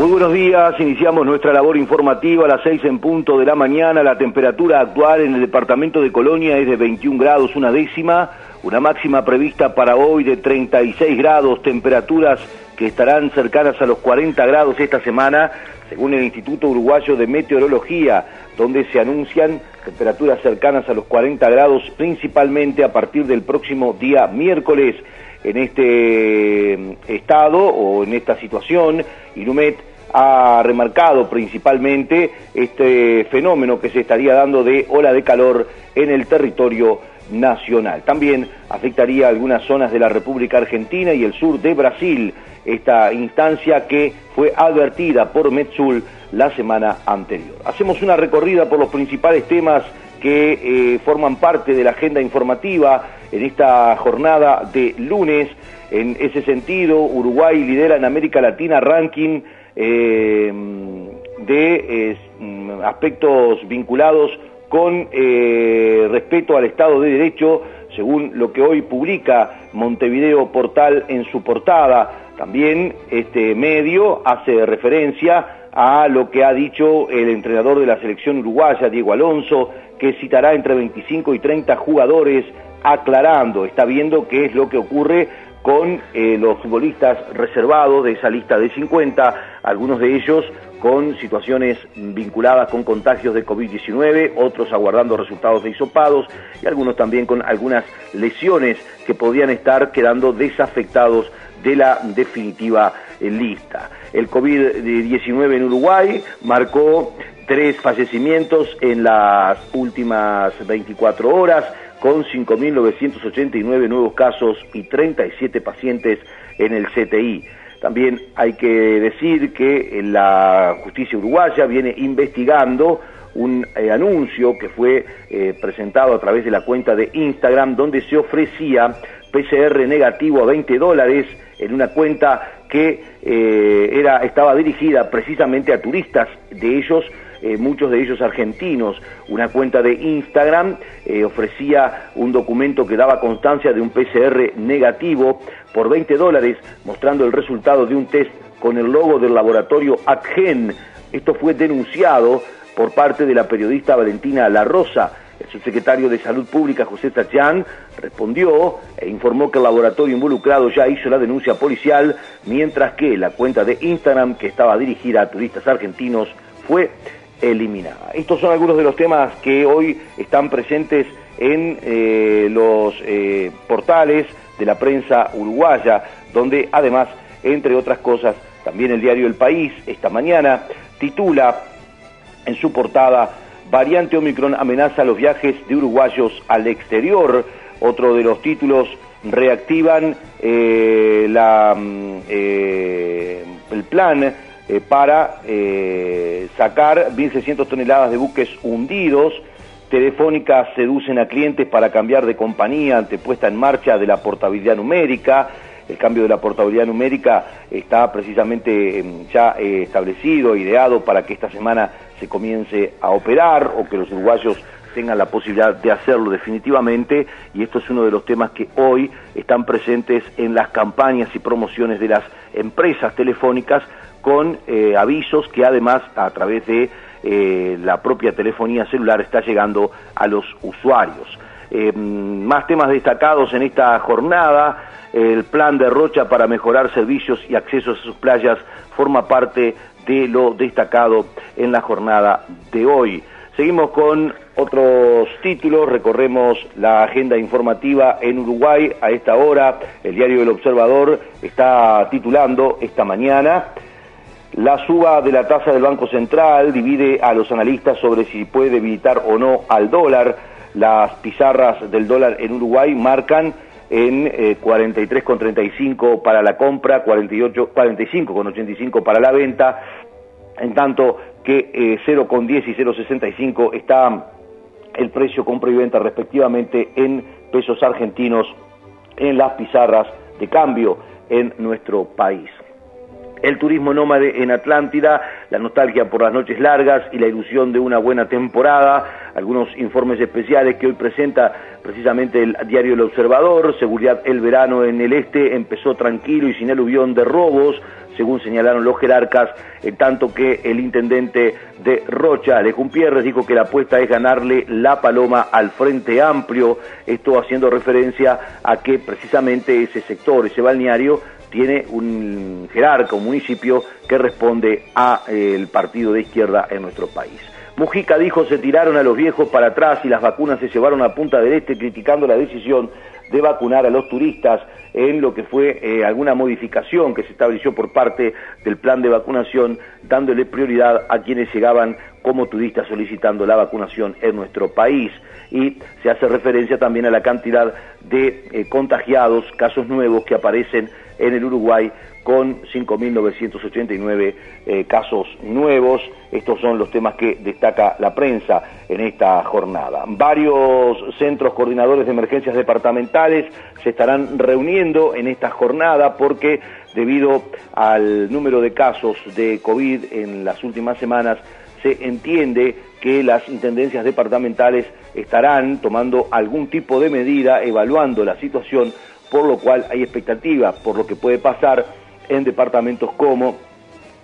Muy buenos días, iniciamos nuestra labor informativa a las seis en punto de la mañana. La temperatura actual en el departamento de Colonia es de 21 grados, una décima, una máxima prevista para hoy de 36 grados, temperaturas que estarán cercanas a los 40 grados esta semana, según el Instituto Uruguayo de Meteorología, donde se anuncian temperaturas cercanas a los 40 grados, principalmente a partir del próximo día miércoles. En este eh, estado o en esta situación, Inumet ha remarcado principalmente este fenómeno que se estaría dando de ola de calor en el territorio nacional. También afectaría algunas zonas de la República Argentina y el sur de Brasil, esta instancia que fue advertida por Metsul la semana anterior. Hacemos una recorrida por los principales temas que eh, forman parte de la agenda informativa en esta jornada de lunes. En ese sentido, Uruguay lidera en América Latina ranking eh, de mm, aspectos vinculados con eh, respeto al Estado de Derecho, según lo que hoy publica Montevideo Portal en su portada. También este medio hace referencia a lo que ha dicho el entrenador de la selección uruguaya, Diego Alonso, que citará entre 25 y 30 jugadores aclarando, está viendo qué es lo que ocurre con eh, los futbolistas reservados de esa lista de 50, algunos de ellos con situaciones vinculadas con contagios de COVID-19, otros aguardando resultados de hisopados y algunos también con algunas lesiones que podían estar quedando desafectados de la definitiva eh, lista. El COVID-19 en Uruguay marcó tres fallecimientos en las últimas 24 horas, con 5.989 nuevos casos y 37 pacientes en el CTI. También hay que decir que la justicia uruguaya viene investigando un eh, anuncio que fue eh, presentado a través de la cuenta de Instagram donde se ofrecía PCR negativo a 20 dólares en una cuenta que eh, era, estaba dirigida precisamente a turistas, de ellos eh, muchos de ellos argentinos. Una cuenta de Instagram eh, ofrecía un documento que daba constancia de un PCR negativo por 20 dólares, mostrando el resultado de un test con el logo del laboratorio Adgen. Esto fue denunciado por parte de la periodista Valentina La Rosa. El subsecretario de Salud Pública, José Tachán, respondió e informó que el laboratorio involucrado ya hizo la denuncia policial, mientras que la cuenta de Instagram, que estaba dirigida a turistas argentinos, fue eliminada. Estos son algunos de los temas que hoy están presentes en eh, los eh, portales de la prensa uruguaya, donde además, entre otras cosas, también el diario El País esta mañana titula en su portada Variante Omicron amenaza los viajes de uruguayos al exterior. Otro de los títulos reactivan eh, la, mm, el plan eh, para eh, sacar 1.600 toneladas de buques hundidos. Telefónica seducen a clientes para cambiar de compañía ante puesta en marcha de la portabilidad numérica. El cambio de la portabilidad numérica está precisamente em, ya eh, establecido, ideado para que esta semana se comience a operar o que los uruguayos tengan la posibilidad de hacerlo definitivamente y esto es uno de los temas que hoy están presentes en las campañas y promociones de las empresas telefónicas con eh, avisos que además a través de eh, la propia telefonía celular está llegando a los usuarios. Eh, más temas destacados en esta jornada, el plan de Rocha para mejorar servicios y accesos a sus playas forma parte de lo destacado en la jornada de hoy. Seguimos con otros títulos, recorremos la agenda informativa en Uruguay a esta hora. El diario El Observador está titulando esta mañana la suba de la tasa del Banco Central divide a los analistas sobre si puede debilitar o no al dólar. Las pizarras del dólar en Uruguay marcan en eh, 43,35 para la compra, 48, 45,85 para la venta, en tanto que eh, 0,10 y 0,65 está el precio compra y venta respectivamente en pesos argentinos en las pizarras de cambio en nuestro país el turismo nómade en Atlántida, la nostalgia por las noches largas y la ilusión de una buena temporada. algunos informes especiales que hoy presenta precisamente el diario El Observador. Seguridad el verano en el este empezó tranquilo y sin aluvión de robos según señalaron los jerarcas, en tanto que el intendente de Rocha, Alejo Pierres, dijo que la apuesta es ganarle la paloma al Frente Amplio, esto haciendo referencia a que precisamente ese sector, ese balneario, tiene un jerarca, un municipio que responde al eh, partido de izquierda en nuestro país. Mujica dijo se tiraron a los viejos para atrás y las vacunas se llevaron a punta del este criticando la decisión de vacunar a los turistas en lo que fue eh, alguna modificación que se estableció por parte del plan de vacunación, dándole prioridad a quienes llegaban como turistas solicitando la vacunación en nuestro país. Y se hace referencia también a la cantidad de eh, contagiados, casos nuevos que aparecen en el Uruguay con 5.989 eh, casos nuevos. Estos son los temas que destaca la prensa en esta jornada. Varios centros coordinadores de emergencias departamentales se estarán reuniendo en esta jornada porque debido al número de casos de COVID en las últimas semanas, se entiende que las intendencias departamentales estarán tomando algún tipo de medida, evaluando la situación, por lo cual hay expectativa por lo que puede pasar en departamentos como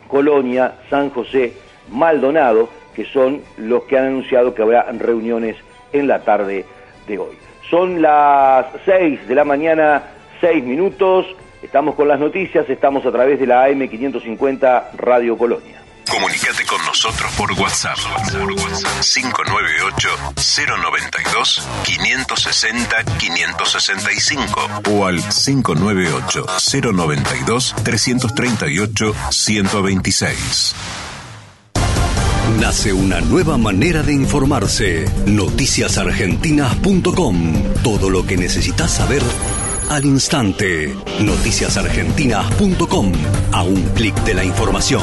Colonia, San José, Maldonado, que son los que han anunciado que habrá reuniones en la tarde de hoy. Son las 6 de la mañana, 6 minutos, estamos con las noticias, estamos a través de la AM550 Radio Colonia. Comunicate con nosotros por WhatsApp. 598-092-560-565 o al 598-092-338-126. Nace una nueva manera de informarse. Noticiasargentinas.com. Todo lo que necesitas saber al instante. Noticiasargentinas.com. A un clic de la información.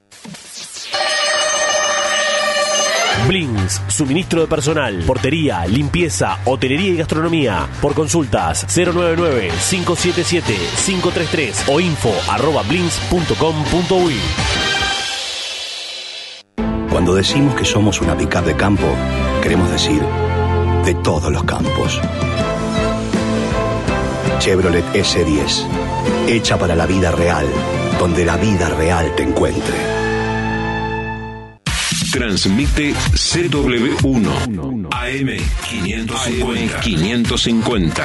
Blins, suministro de personal, portería, limpieza, hotelería y gastronomía. Por consultas 099-577-533 o info arroba. Cuando decimos que somos una pickup de campo, queremos decir de todos los campos. Chevrolet S10, hecha para la vida real, donde la vida real te encuentre. Transmite CW1 AM550. 550.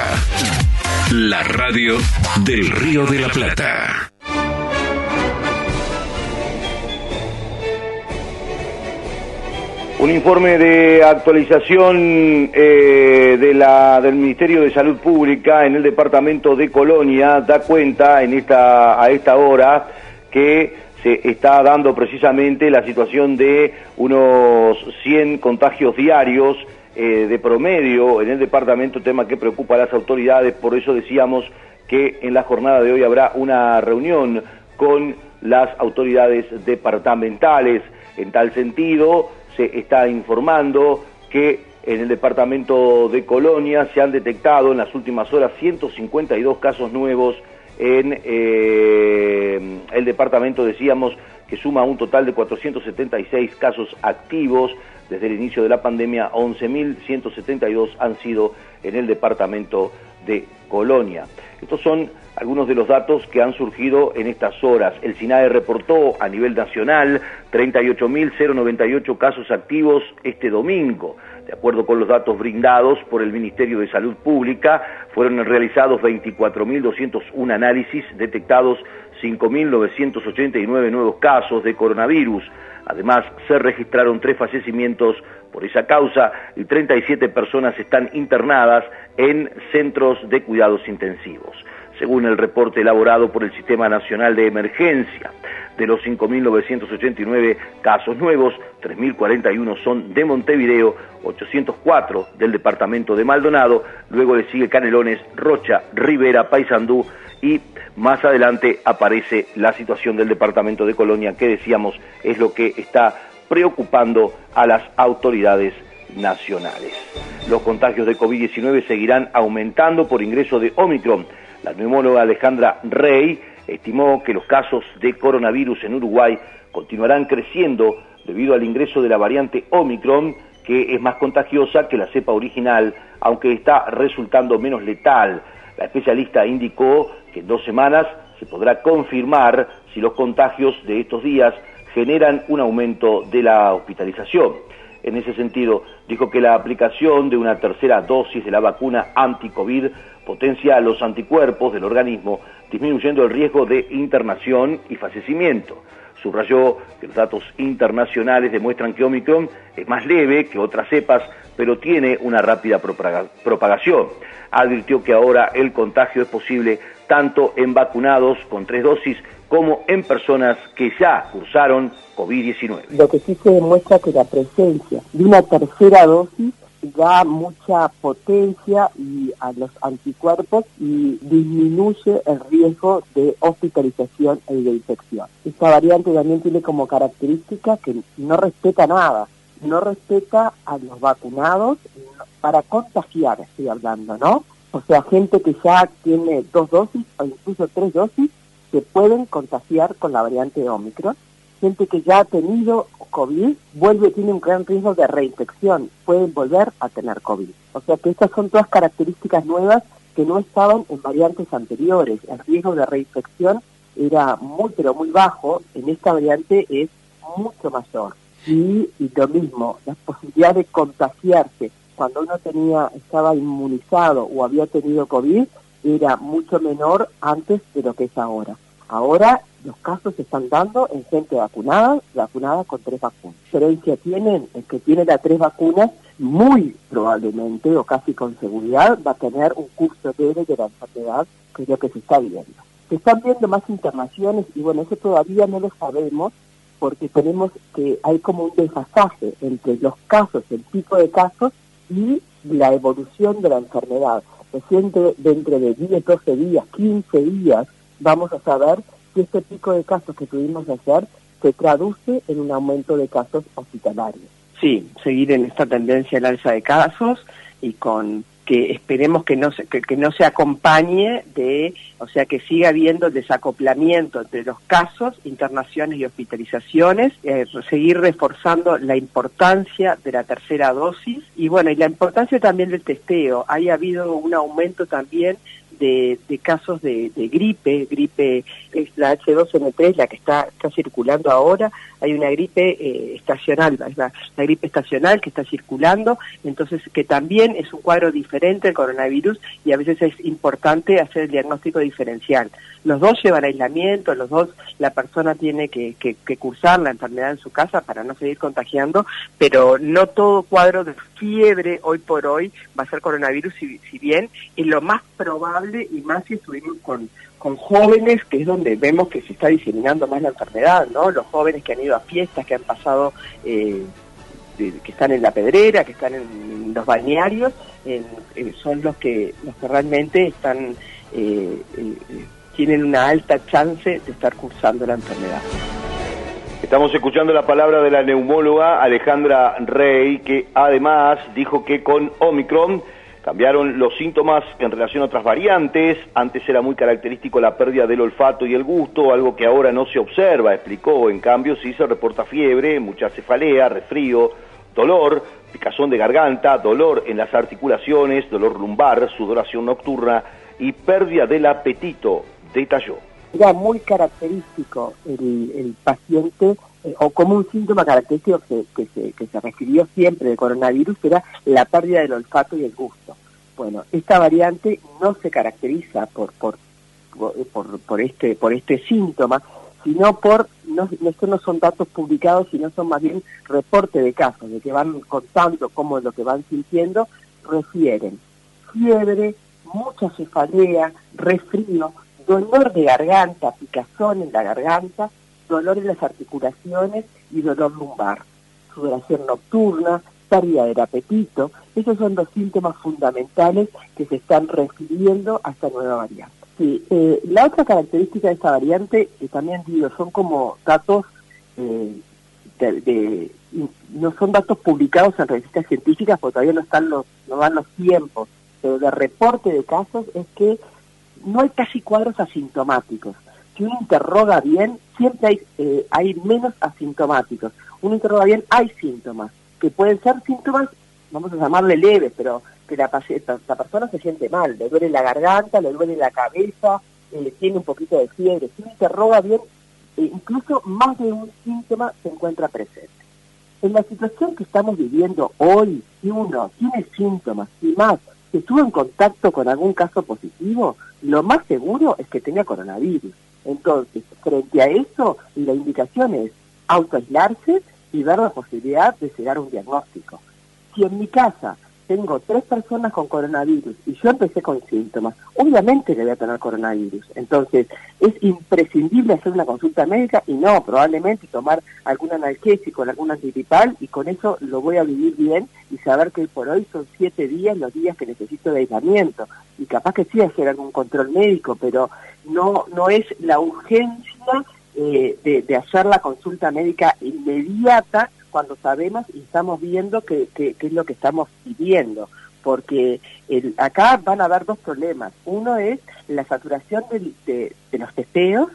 La radio del Río de la Plata. Un informe de actualización eh, de la, del Ministerio de Salud Pública en el departamento de Colonia da cuenta en esta, a esta hora que está dando precisamente la situación de unos 100 contagios diarios eh, de promedio en el departamento, tema que preocupa a las autoridades, por eso decíamos que en la jornada de hoy habrá una reunión con las autoridades departamentales. En tal sentido, se está informando que en el departamento de Colonia se han detectado en las últimas horas 152 casos nuevos en eh, el departamento decíamos que suma un total de 476 casos activos desde el inicio de la pandemia, 11.172 han sido en el departamento de Colonia. Estos son algunos de los datos que han surgido en estas horas. El SINAE reportó a nivel nacional 38.098 casos activos este domingo. De acuerdo con los datos brindados por el Ministerio de Salud Pública, fueron realizados 24.201 análisis, detectados 5.989 nuevos casos de coronavirus. Además, se registraron tres fallecimientos por esa causa y 37 personas están internadas en centros de cuidados intensivos. según el reporte elaborado por el Sistema Nacional de Emergencia. De los 5.989 casos nuevos, 3.041 son de Montevideo, 804 del departamento de Maldonado, luego le sigue Canelones, Rocha, Rivera, Paysandú y más adelante aparece la situación del departamento de Colonia, que decíamos es lo que está preocupando a las autoridades nacionales. Los contagios de COVID-19 seguirán aumentando por ingreso de Omicron. La neumóloga Alejandra Rey estimó que los casos de coronavirus en Uruguay continuarán creciendo debido al ingreso de la variante Omicron, que es más contagiosa que la cepa original, aunque está resultando menos letal. La especialista indicó que en dos semanas se podrá confirmar si los contagios de estos días generan un aumento de la hospitalización. En ese sentido, dijo que la aplicación de una tercera dosis de la vacuna anti-COVID potencia los anticuerpos del organismo, disminuyendo el riesgo de internación y fallecimiento. Subrayó que los datos internacionales demuestran que Omicron es más leve que otras cepas, pero tiene una rápida propagación. Advirtió que ahora el contagio es posible tanto en vacunados con tres dosis como en personas que ya cursaron COVID-19. Lo que sí se demuestra que la presencia de una tercera dosis da mucha potencia y a los anticuerpos y disminuye el riesgo de hospitalización y de infección. Esta variante también tiene como característica que no respeta nada, no respeta a los vacunados para contagiar, estoy hablando, ¿no? O sea, gente que ya tiene dos dosis o incluso tres dosis se pueden contagiar con la variante Omicron gente que ya ha tenido COVID vuelve, tiene un gran riesgo de reinfección, pueden volver a tener COVID. O sea que estas son todas características nuevas que no estaban en variantes anteriores. El riesgo de reinfección era muy, pero muy bajo, en esta variante es mucho mayor. Y, y lo mismo, la posibilidad de contagiarse cuando uno tenía, estaba inmunizado o había tenido COVID era mucho menor antes de lo que es ahora. Ahora los casos se están dando en gente vacunada, vacunada con tres vacunas. Diferencia tienen el que tiene las tres vacunas, muy probablemente o casi con seguridad va a tener un curso leve de la enfermedad, que es lo que se está viendo. Se están viendo más internaciones y bueno, eso todavía no lo sabemos porque tenemos que hay como un desfasaje entre los casos, el tipo de casos y la evolución de la enfermedad. Recién dentro de 10, 12 días, 15 días, vamos a saber si este pico de casos que tuvimos ayer se traduce en un aumento de casos hospitalarios. Sí, seguir en esta tendencia al alza de casos y con que esperemos que no se, que, no se acompañe de, o sea, que siga habiendo desacoplamiento entre los casos, internaciones y hospitalizaciones, eh, seguir reforzando la importancia de la tercera dosis y bueno, y la importancia también del testeo. Ha habido un aumento también de, casos de, gripe, gripe es la H2N3, la que está, está circulando ahora, hay una gripe eh, estacional, la, la, gripe estacional que está circulando, entonces que también es un cuadro diferente al coronavirus y a veces es importante hacer el diagnóstico diferencial. Los dos llevan aislamiento, los dos la persona tiene que, que, cursar la enfermedad en su casa para no seguir contagiando, pero no todo cuadro de fiebre hoy por hoy va a ser coronavirus, si, si bien es lo más probable y más si estuvimos con con jóvenes, que es donde vemos que se está diseminando más la enfermedad, ¿no? Los jóvenes que han ido a fiestas, que han pasado, eh, que están en la pedrera, que están en los balnearios, eh, son los que, los que realmente están, eh, tienen una alta chance de estar cursando la enfermedad. Estamos escuchando la palabra de la neumóloga Alejandra Rey, que además dijo que con Omicron Cambiaron los síntomas en relación a otras variantes. Antes era muy característico la pérdida del olfato y el gusto, algo que ahora no se observa, explicó. En cambio, sí se reporta fiebre, mucha cefalea, resfrío, dolor, picazón de garganta, dolor en las articulaciones, dolor lumbar, sudoración nocturna y pérdida del apetito, detalló. Era muy característico el, paciente, eh, o como un síntoma característico que, se, que se refirió siempre del coronavirus, era la pérdida del olfato y el gusto. Bueno, esta variante no se caracteriza por, por, por, este, por este síntoma, sino por, no, no son datos publicados, sino son más bien reportes de casos, de que van contando cómo es lo que van sintiendo, refieren fiebre, mucha cefalea, resfrío, dolor de garganta, picazón en la garganta, dolor en las articulaciones y dolor lumbar, sudoración nocturna, pérdida del apetito. Esos son los síntomas fundamentales que se están refiriendo a esta nueva variante. Sí, eh, la otra característica de esta variante, que también digo, son como datos eh, de, no son datos publicados en revistas científicas porque todavía no están los, no van los tiempos, pero de reporte de casos es que no hay casi cuadros asintomáticos. Si uno interroga bien, siempre hay, eh, hay menos asintomáticos. Uno interroga bien, hay síntomas, que pueden ser síntomas, vamos a llamarle leves, pero que la, persona se siente mal, le duele la garganta, le duele la cabeza, eh, tiene un poquito de fiebre. Si uno interroga bien, eh, incluso más de un síntoma se encuentra presente. En la situación que estamos viviendo hoy, si uno tiene síntomas y más estuvo en contacto con algún caso positivo, lo más seguro es que tenga coronavirus. Entonces, frente a eso, la indicación es autoaislarse y ver la posibilidad de llegar a un diagnóstico. Si en mi casa tengo tres personas con coronavirus y yo empecé con síntomas, obviamente le voy a tener coronavirus. Entonces, es imprescindible hacer una consulta médica y no, probablemente tomar algún analgésico, algún antigripal y con eso lo voy a vivir bien y saber que por hoy son siete días los días que necesito de aislamiento. Y capaz que sí hacer algún control médico, pero no, no es la urgencia eh, de, de hacer la consulta médica inmediata cuando sabemos y estamos viendo qué es lo que estamos viviendo. Porque acá van a haber dos problemas. Uno es la saturación de, los testeos,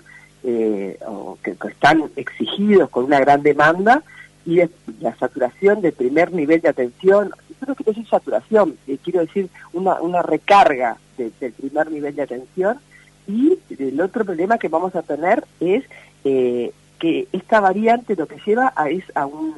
eh, que, están exigidos con una gran demanda, y la saturación del primer nivel de atención. Yo no quiero decir saturación, quiero decir una, una recarga del primer nivel de atención. Y el otro problema que vamos a tener es eh, que esta variante lo que lleva a, es a un,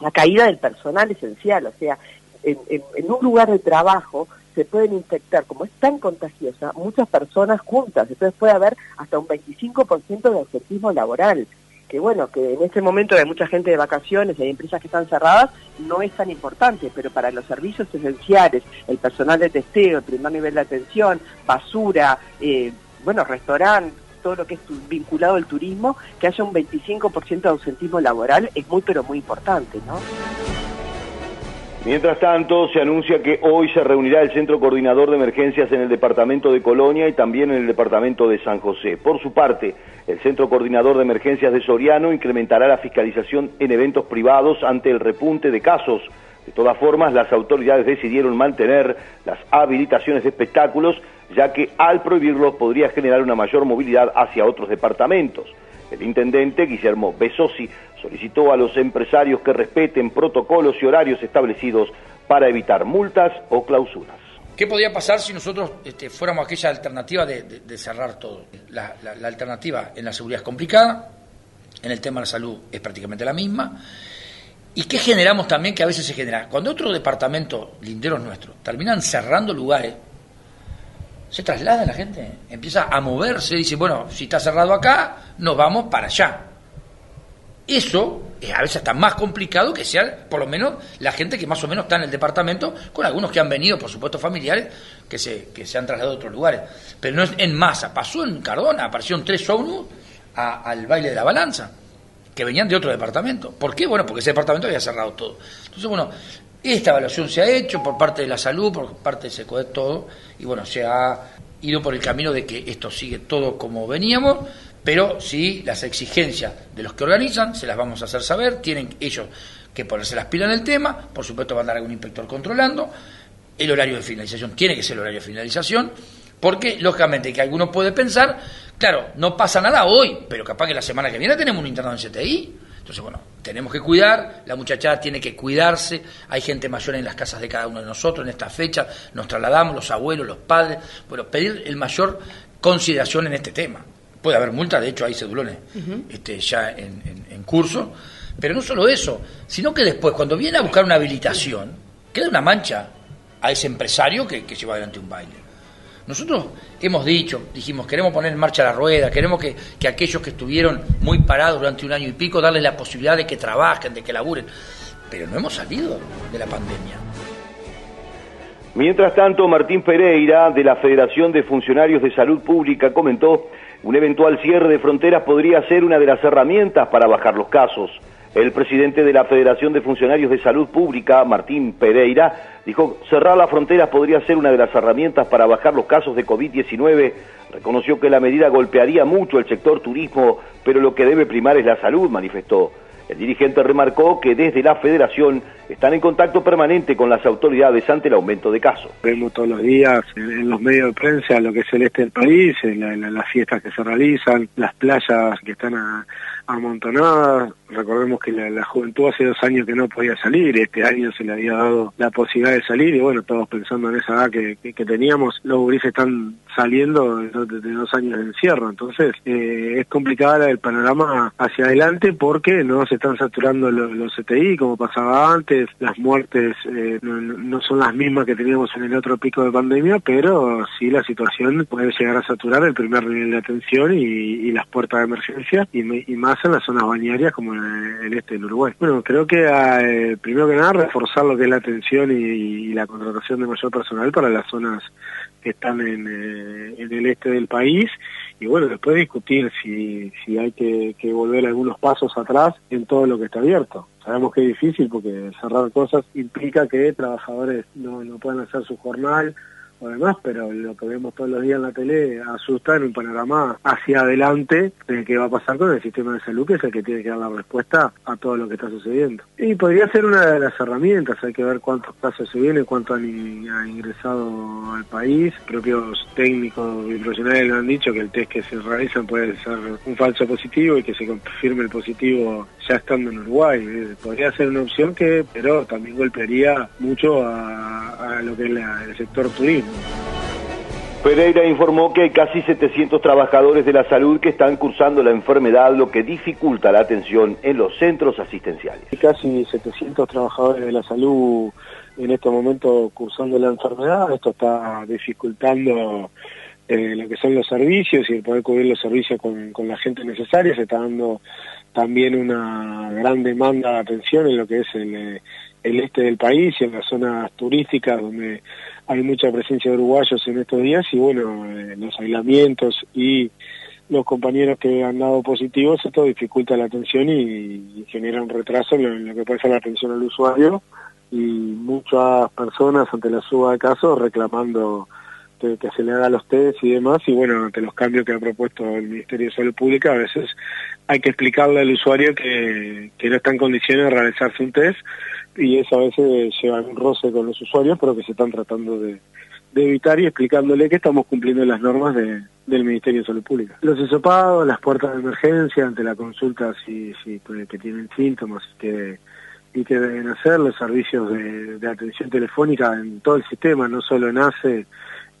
una caída del personal esencial, o sea, en, un lugar de trabajo se pueden infectar, como es tan contagiosa, muchas personas juntas, entonces puede haber hasta un 25% de ausentismo laboral, que bueno, que en este momento hay mucha gente de vacaciones, hay empresas que están cerradas, no es tan importante, pero para los servicios esenciales, el personal de testeo, el primer nivel de atención, basura, eh, bueno, restaurante, todo lo que es vinculado al turismo, que haya un 25% de ausentismo laboral es muy pero muy importante, ¿no? Mientras tanto, se anuncia que hoy se reunirá el Centro Coordinador de Emergencias en el Departamento de Colonia y también en el Departamento de San José. Por su parte, el Centro Coordinador de Emergencias de Soriano incrementará la fiscalización en eventos privados ante el repunte de casos. De todas formas, las autoridades decidieron mantener las habilitaciones de espectáculos ya que al prohibirlos podría generar una mayor movilidad hacia otros departamentos. El intendente Guillermo Besosi solicitó a los empresarios que respeten protocolos y horarios establecidos para evitar multas o clausuras. ¿Qué podría pasar si nosotros este, fuéramos aquella alternativa de, cerrar todo? La, alternativa en la seguridad es complicada, en el tema de la salud es prácticamente la misma. ¿Y qué generamos también que a veces se genera? Cuando otros departamentos linderos nuestros terminan cerrando lugares se traslada la gente, empieza a moverse, dice, bueno, si está cerrado acá, nos vamos para allá. Eso es a veces está más complicado que sea, por lo menos, la gente que más o menos está en el departamento, con algunos que han venido, por supuesto, familiares, que se, que se han trasladado a otros lugares. Pero no es en masa. Pasó en Cardona, aparecieron tres ONU al baile de la balanza, que venían de otro departamento. ¿Por qué? Bueno, porque ese departamento había cerrado todo. Entonces, bueno, esta evaluación se ha hecho por parte de la salud, por parte de SECODET, todo, y bueno, se ha ido por el camino de que esto sigue todo como veníamos, pero sí las exigencias de los que organizan se las vamos a hacer saber, tienen ellos que ponerse las pilas en el tema, por supuesto va a andar algún inspector controlando, el horario de finalización tiene que ser el horario de finalización, porque lógicamente que alguno puede pensar, claro, no pasa nada hoy, pero capaz que la semana que viene tenemos un internado en CTI, entonces, bueno, tenemos que cuidar, la muchachada tiene que cuidarse, hay gente mayor en las casas de cada uno de nosotros en esta fecha, nos trasladamos, los abuelos, los padres, bueno, pedir el mayor consideración en este tema. Puede haber multa, de hecho hay cedulones este, ya en, curso, pero no solo eso, sino que después, cuando viene a buscar una habilitación, queda una mancha a ese empresario que, que lleva adelante un baile. Nosotros hemos dicho, dijimos, queremos poner en marcha la rueda, queremos que, aquellos que estuvieron muy parados durante un año y pico, darles la posibilidad de que trabajen, de que laburen, pero no hemos salido de la pandemia. Mientras tanto, Martín Pereira, de la Federación de Funcionarios de Salud Pública, comentó un eventual cierre de fronteras podría ser una de las herramientas para bajar los casos. El presidente de la Federación de Funcionarios de Salud Pública, Martín Pereira, dijo cerrar las fronteras podría ser una de las herramientas para bajar los casos de COVID-19. Reconoció que la medida golpearía mucho el sector turismo, pero lo que debe primar es la salud, manifestó. El dirigente remarcó que desde la federación están en contacto permanente con las autoridades ante el aumento de casos. Vemos todos los días en los medios de prensa lo que es el este del país, en las fiestas que se realizan, las playas que están amontonadas. Recordemos que la, juventud hace dos años que no podía salir, este año se le había dado la posibilidad de salir y bueno, todos pensando en esa edad que, teníamos, los gurises están saliendo de, dos años de encierro, entonces eh, es complicada el panorama hacia adelante porque no se están saturando los, CTI como pasaba antes, las muertes eh, no, son las mismas que teníamos en el otro pico de pandemia, pero sí la situación puede llegar a saturar el primer nivel de atención y, las puertas de emergencia y, más en las zonas bañarias como el, este del Uruguay. Bueno, creo que eh, primero que nada reforzar lo que es la atención y la contratación de mayor personal para las zonas que están en, eh, en, el este del país y bueno, después discutir si, si hay que, que, volver algunos pasos atrás en todo lo que está abierto. Sabemos que es difícil porque cerrar cosas implica que trabajadores no, no puedan hacer su jornal, o demás, pero lo que vemos todos los días en la tele asusta en un panorama hacia adelante de qué va a pasar con el sistema de salud, que es el que tiene que dar la respuesta a todo lo que está sucediendo. Y podría ser una de las herramientas, hay que ver cuántos casos se vienen, cuánto han, ingresado al país. Propios técnicos y profesionales lo han dicho que el test que se realizan puede ser un falso positivo y que se confirme el positivo ya estando en Uruguay. Eh, podría ser una opción que, pero también golpearía mucho a, lo que es el sector turismo. Pereira informó que hay casi 700 trabajadores de la salud que están cursando la enfermedad, lo que dificulta la atención en los centros asistenciales. Hay casi 700 trabajadores de la salud en este momento cursando la enfermedad. Esto está dificultando eh, lo que son los servicios y el poder cubrir los servicios con, la gente necesaria. Se está dando también una gran demanda de atención en lo que es el, eh, el este del país y en las zonas turísticas donde hay mucha presencia de uruguayos en estos días y bueno, eh, los aislamientos y los compañeros que han dado positivos, esto dificulta la atención y, genera un retraso en lo, que puede ser la atención al usuario y muchas personas ante la suba de casos reclamando que, se le haga los test y demás y bueno, ante los cambios que ha propuesto el Ministerio de Salud Pública a veces hay que explicarle al usuario que, que no está en condiciones de realizarse un test y eso a veces lleva un roce con los usuarios, pero que se están tratando de, evitar y explicándole que estamos cumpliendo las normas de, del Ministerio de Salud Pública. Los hisopados, las puertas de emergencia ante la consulta si, si pues, que tienen síntomas que, y que deben hacer, los servicios de, atención telefónica en todo el sistema, no solo en ACE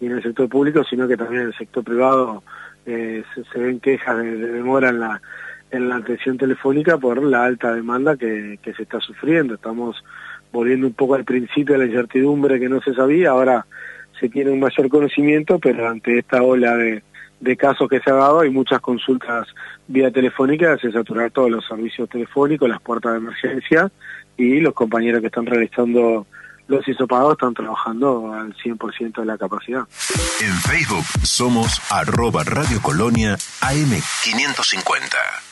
y en el sector público, sino que también en el sector privado eh, se, ven quejas de demora en la en la atención telefónica por la alta demanda que, se está sufriendo. Estamos volviendo un poco al principio de la incertidumbre que no se sabía, ahora se tiene un mayor conocimiento, pero ante esta ola de, casos que se ha dado hay muchas consultas vía telefónica, se saturar todos los servicios telefónicos, las puertas de emergencia y los compañeros que están realizando los hisopados están trabajando al 100% de la capacidad. En Facebook somos arroba Radio Colonia AM550.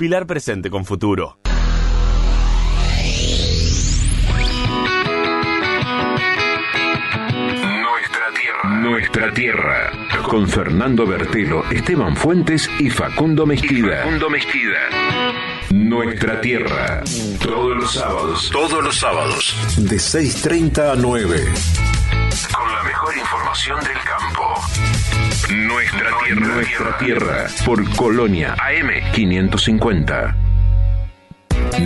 Pilar presente con futuro. Nuestra tierra. Nuestra tierra. Con Fernando Bertelo, Esteban Fuentes y Facundo Mezquida. Facundo Mezquida. Nuestra tierra. Todos los sábados. Todos los sábados. De 6.30 a 9. Con la mejor información del campo. Nuestra tierra. Nuestra tierra. Por Colonia AM550.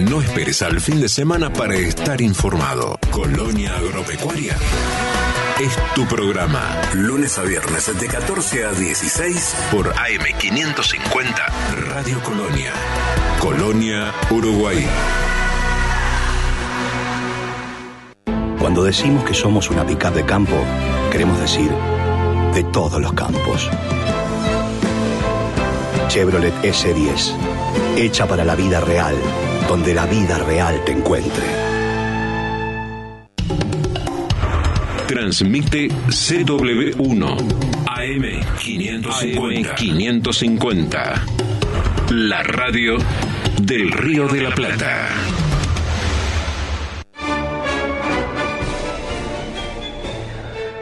No esperes al fin de semana para estar informado. Colonia Agropecuaria. es tu programa. Lunes a viernes de 14 a 16 por AM550 Radio Colonia. Colonia, Uruguay. Cuando decimos que somos una pickup de campo, queremos decir de todos los campos. Chevrolet S10, hecha para la vida real, donde la vida real te encuentre. Transmite CW1 AM550. 550. La radio del Río de la Plata.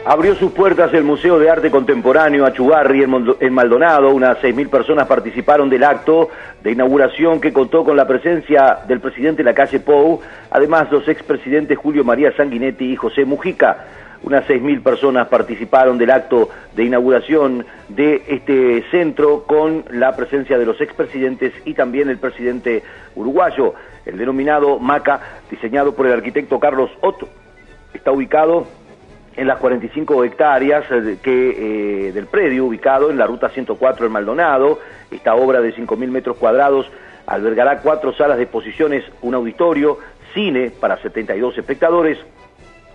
Abrió sus puertas el Museo de Arte Contemporáneo Achugarri en Maldonado. Unas 6.000 personas participaron del acto de inauguración que contó con la presencia del presidente de la calle Pou, además los expresidentes Julio María Sanguinetti y José Mujica. Unas 6.000 personas participaron del acto de inauguración de este centro con la presencia de los expresidentes y también el presidente uruguayo, el denominado MACA, diseñado por el arquitecto Carlos Otto. Está ubicado en las 45 hectáreas eh, que, eh, del predio ubicado en la ruta 104 en Maldonado. Esta obra de 5.000 metros cuadrados albergará cuatro salas de exposiciones, un auditorio, cine para 72 espectadores,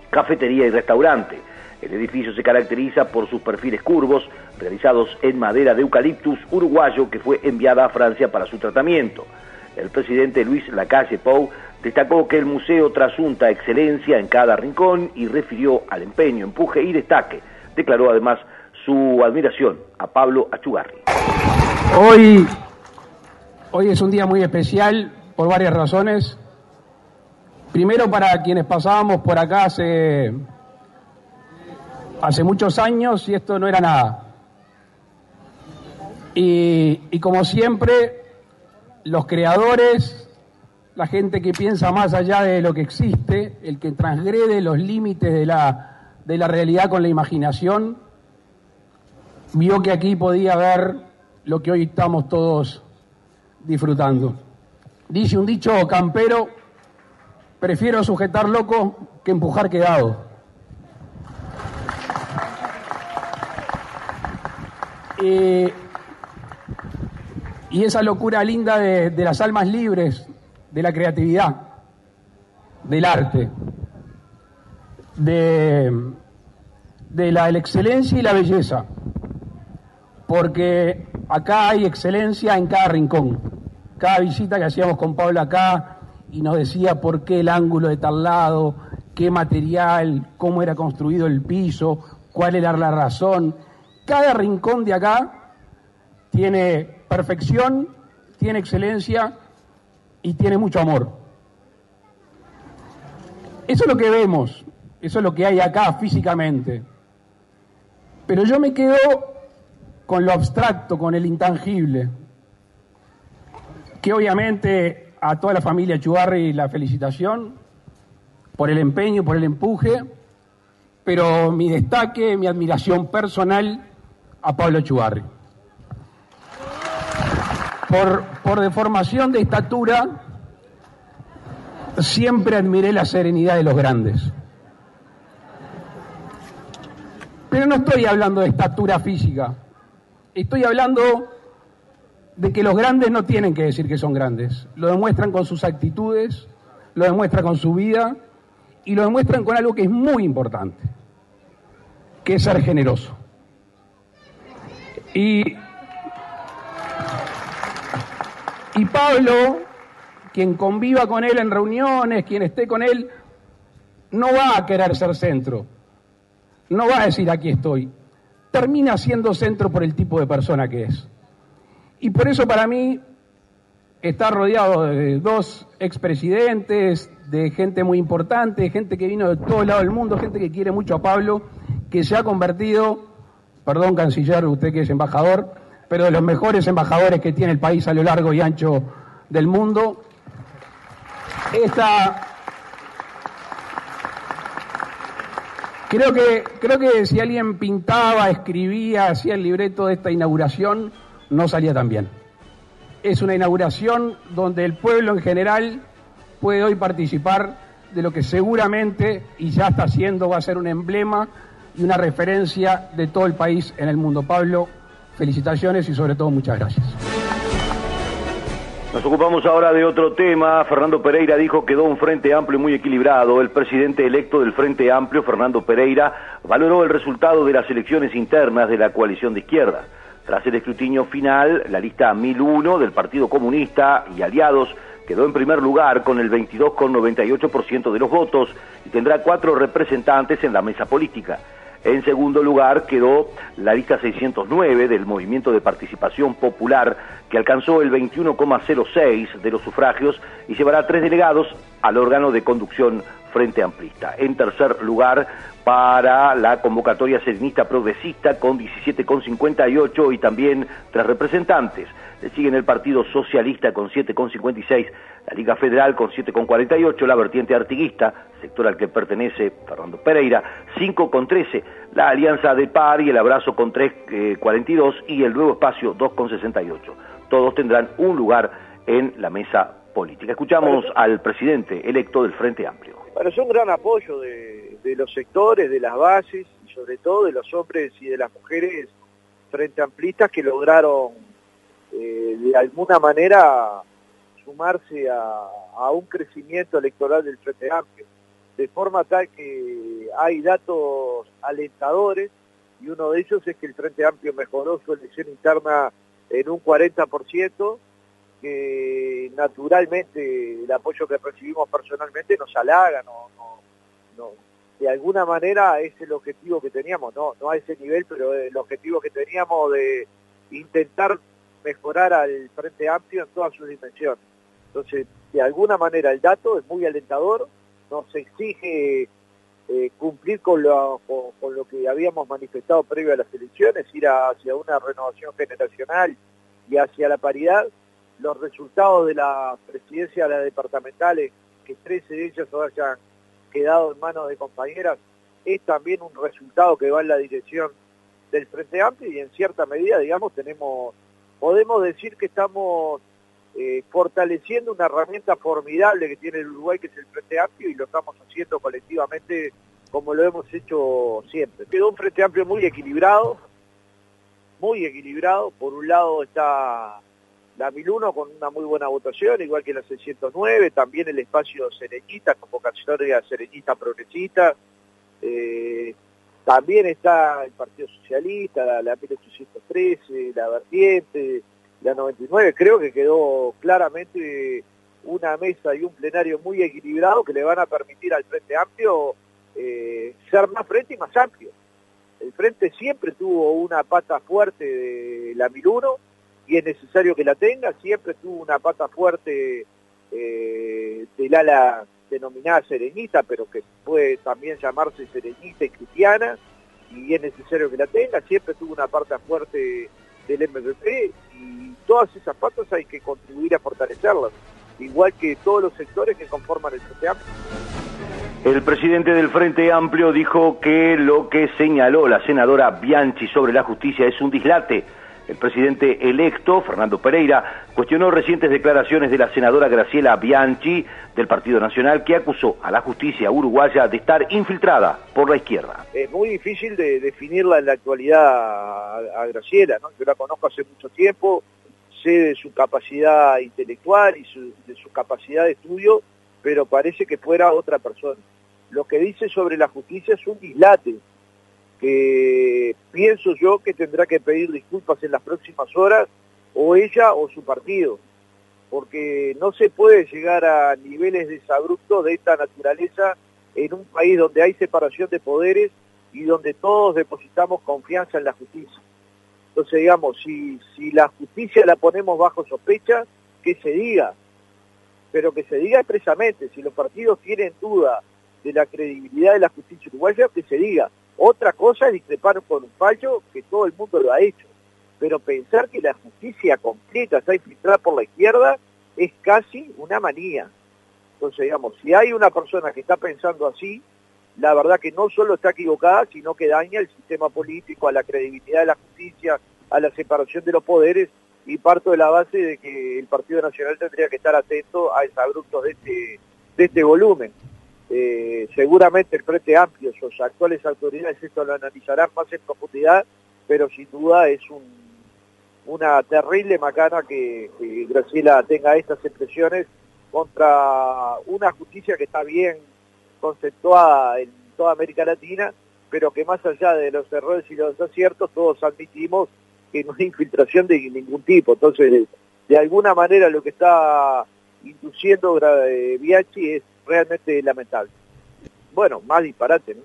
cafetería y restaurante. El edificio se caracteriza por sus perfiles curvos, realizados en madera de eucaliptus uruguayo que fue enviada a Francia para su tratamiento. El presidente Luis Lacalle Pou destacó que el museo trasunta excelencia en cada rincón y refirió al empeño, empuje y destaque. Declaró además su admiración a Pablo Achugarri. Hoy, hoy es un día muy especial por varias razones. Primero para quienes pasábamos por acá hace, hace muchos años y esto no era nada. Y, y como siempre, los creadores, la gente que piensa más allá de lo que existe, el que transgrede los límites de la, de la realidad con la imaginación, vio que aquí podía ver lo que hoy estamos todos disfrutando. Dice un dicho campero, prefiero sujetar loco que empujar quedado. Eh, y esa locura linda de, de, las almas libres, de la creatividad, del arte, de, de la excelencia y la belleza, porque acá hay excelencia en cada rincón. Cada visita que hacíamos con Pablo acá y nos decía por qué el ángulo de tal lado, qué material, cómo era construido el piso, cuál era la razón. Cada rincón de acá tiene perfección, tiene excelencia y tiene mucho amor. Eso es lo que vemos, eso es lo que hay acá físicamente. Pero yo me quedo con lo abstracto, con el intangible, que obviamente a toda la familia Chubarri la felicitación por el empeño, por el empuje, pero mi destaque, mi admiración personal a Pablo Chubarri por, por deformación de estatura, siempre admiré la serenidad de los grandes. Pero no estoy hablando de estatura física, estoy hablando de que los grandes no tienen que decir que son grandes, lo demuestran con sus actitudes, lo demuestran con su vida y lo demuestran con algo que es muy importante, que es ser generoso. Y Y Pablo, quien conviva con él en reuniones, quien esté con él, no va a querer ser centro. No va a decir aquí estoy. Termina siendo centro por el tipo de persona que es. Y por eso para mí está rodeado de dos expresidentes, de gente muy importante, de gente que vino de todo lado del mundo, gente que quiere mucho a Pablo, que se ha convertido, perdón canciller, usted que es embajador, pero de los mejores embajadores que tiene el país a lo largo y ancho del mundo. Esta, creo que, creo que si alguien pintaba, escribía, hacía el libreto de esta inauguración, no salía tan bien. Es una inauguración donde el pueblo en general puede hoy participar de lo que seguramente, y ya está haciendo, va a ser un emblema y una referencia de todo el país en el mundo. Pablo, felicitaciones y sobre todo muchas gracias. Nos ocupamos ahora de otro tema. Fernando Pereira dijo que quedó un frente amplio y muy equilibrado. El presidente electo del Frente Amplio, Fernando Pereira, valoró el resultado de las elecciones internas de la coalición de izquierda. Tras el escrutinio final, la lista 1001 del Partido Comunista y aliados quedó en primer lugar con el 22,98% de los votos y tendrá cuatro representantes en la mesa política. En segundo lugar quedó la lista 609 del Movimiento de Participación Popular, que alcanzó el 21,06 de los sufragios y llevará tres delegados al órgano de conducción Frente Amplista. En tercer lugar, para la convocatoria serenista progresista con 17,58 y también tres representantes. Le siguen el Partido Socialista con 7,56, la Liga Federal con 7,48, la vertiente artiguista, sector al que pertenece Fernando Pereira, 5,13, la Alianza de Par y el Abrazo con 3,42 y el Nuevo Espacio 2,68. Todos tendrán un lugar en la mesa política. Escuchamos al presidente electo del Frente Amplio. Es un gran apoyo de, de los sectores, de las bases y sobre todo de los hombres y de las mujeres frente amplistas que lograron eh, de alguna manera sumarse a, un crecimiento electoral del Frente Amplio, de forma tal que hay datos alentadores y uno de ellos es que el Frente Amplio mejoró su elección interna en un 40%, que naturalmente el apoyo que recibimos personalmente nos halaga, no, no, de alguna manera es el objetivo que teníamos, no, no a ese nivel, pero el objetivo que teníamos de intentar mejorar al Frente Amplio en todas sus dimensiones. Entonces, de alguna manera el dato es muy alentador, nos exige eh, cumplir con lo, con, lo que habíamos manifestado previo a las elecciones, ir hacia una renovación generacional y hacia la paridad. Los resultados de la presidencia de las departamentales, que 13 de ellas hayan quedado en manos de compañeras, es también un resultado que va en la dirección del Frente Amplio y en cierta medida, digamos, tenemos podemos decir que estamos eh, fortaleciendo una herramienta formidable que tiene el Uruguay, que es el Frente Amplio, y lo estamos haciendo colectivamente como lo hemos hecho siempre. Quedó un Frente Amplio muy equilibrado, muy equilibrado. Por un lado está la 1001 con una muy buena votación, igual que la 609, también el espacio Sereñita, convocatoria Sereñita Progresista. Eh, también está el Partido Socialista, la, la 1813, la Vertiente, la 99. Creo que quedó claramente una mesa y un plenario muy equilibrado que le van a permitir al Frente Amplio eh, ser más frente y más amplio. El Frente siempre tuvo una pata fuerte de la 1001 y es necesario que la tenga, siempre tuvo una pata fuerte eh, del ala denominada serenita, pero que puede también llamarse serenita y cristiana, y es necesario que la tenga, siempre tuvo una parte fuerte del MVP, y todas esas patas hay que contribuir a fortalecerlas, igual que todos los sectores que conforman el Frente Amplio. El presidente del Frente Amplio dijo que lo que señaló la senadora Bianchi sobre la justicia es un dislate el presidente electo, Fernando Pereira, cuestionó recientes declaraciones de la senadora Graciela Bianchi del Partido Nacional que acusó a la justicia uruguaya de estar infiltrada por la izquierda. Es muy difícil de definirla en la actualidad a, Graciela, yo la conozco hace mucho tiempo, sé de su capacidad intelectual y de su capacidad de estudio, pero parece que fuera otra persona. Lo que dice sobre la justicia es un dislate, que pienso yo que tendrá que pedir disculpas en las próximas horas, o ella o su partido, porque no se puede llegar a niveles desabruptos de esta naturaleza en un país donde hay separación de poderes y donde todos depositamos confianza en la justicia. Entonces, digamos, si, si la justicia la ponemos bajo sospecha, que se diga, pero que se diga expresamente, si los partidos tienen duda de la credibilidad de la justicia uruguaya, que se diga, otra cosa es discrepar con un fallo que todo el mundo lo ha hecho. Pero pensar que la justicia completa está infiltrada por la izquierda es casi una manía. Entonces, digamos, si hay una persona que está pensando así, la verdad que no solo está equivocada, sino que daña el sistema político, a la credibilidad de la justicia, a la separación de los poderes, y parto de la base de que el Partido Nacional tendría que estar atento a desabruptos de este, de este volumen. Eh, seguramente el Frente Amplio, sus actuales autoridades, esto lo analizarán más en profundidad, pero sin duda es un, una terrible macana que, que Graciela tenga estas expresiones contra una justicia que está bien conceptuada en toda América Latina, pero que más allá de los errores y los aciertos, todos admitimos que no hay infiltración de ningún tipo. Entonces, de alguna manera lo que está induciendo eh, Biachi es realmente lamentable. Bueno, más disparate, ¿no?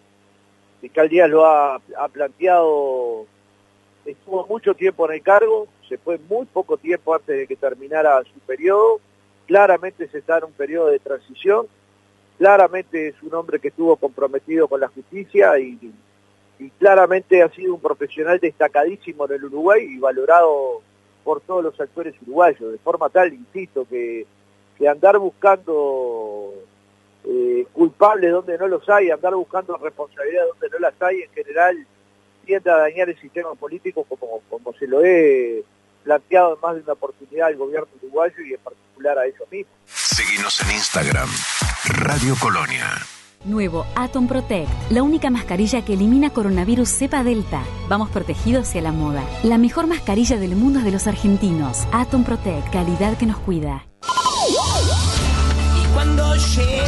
Fiscal Díaz lo ha, ha planteado, estuvo mucho tiempo en el cargo, se fue muy poco tiempo antes de que terminara su periodo, claramente se está en un periodo de transición, claramente es un hombre que estuvo comprometido con la justicia y, y claramente ha sido un profesional destacadísimo en el Uruguay y valorado por todos los actores uruguayos, de forma tal, insisto, que, que andar buscando eh, culpables donde no los hay, andar buscando responsabilidad donde no las hay, en general tiende a dañar el sistema político como, como se lo he planteado en más de una oportunidad al gobierno uruguayo y en particular a ellos mismos. Seguimos en Instagram, Radio Colonia. Nuevo Atom Protect, la única mascarilla que elimina coronavirus cepa delta. Vamos protegidos hacia la moda. La mejor mascarilla del mundo es de los argentinos. Atom Protect, calidad que nos cuida.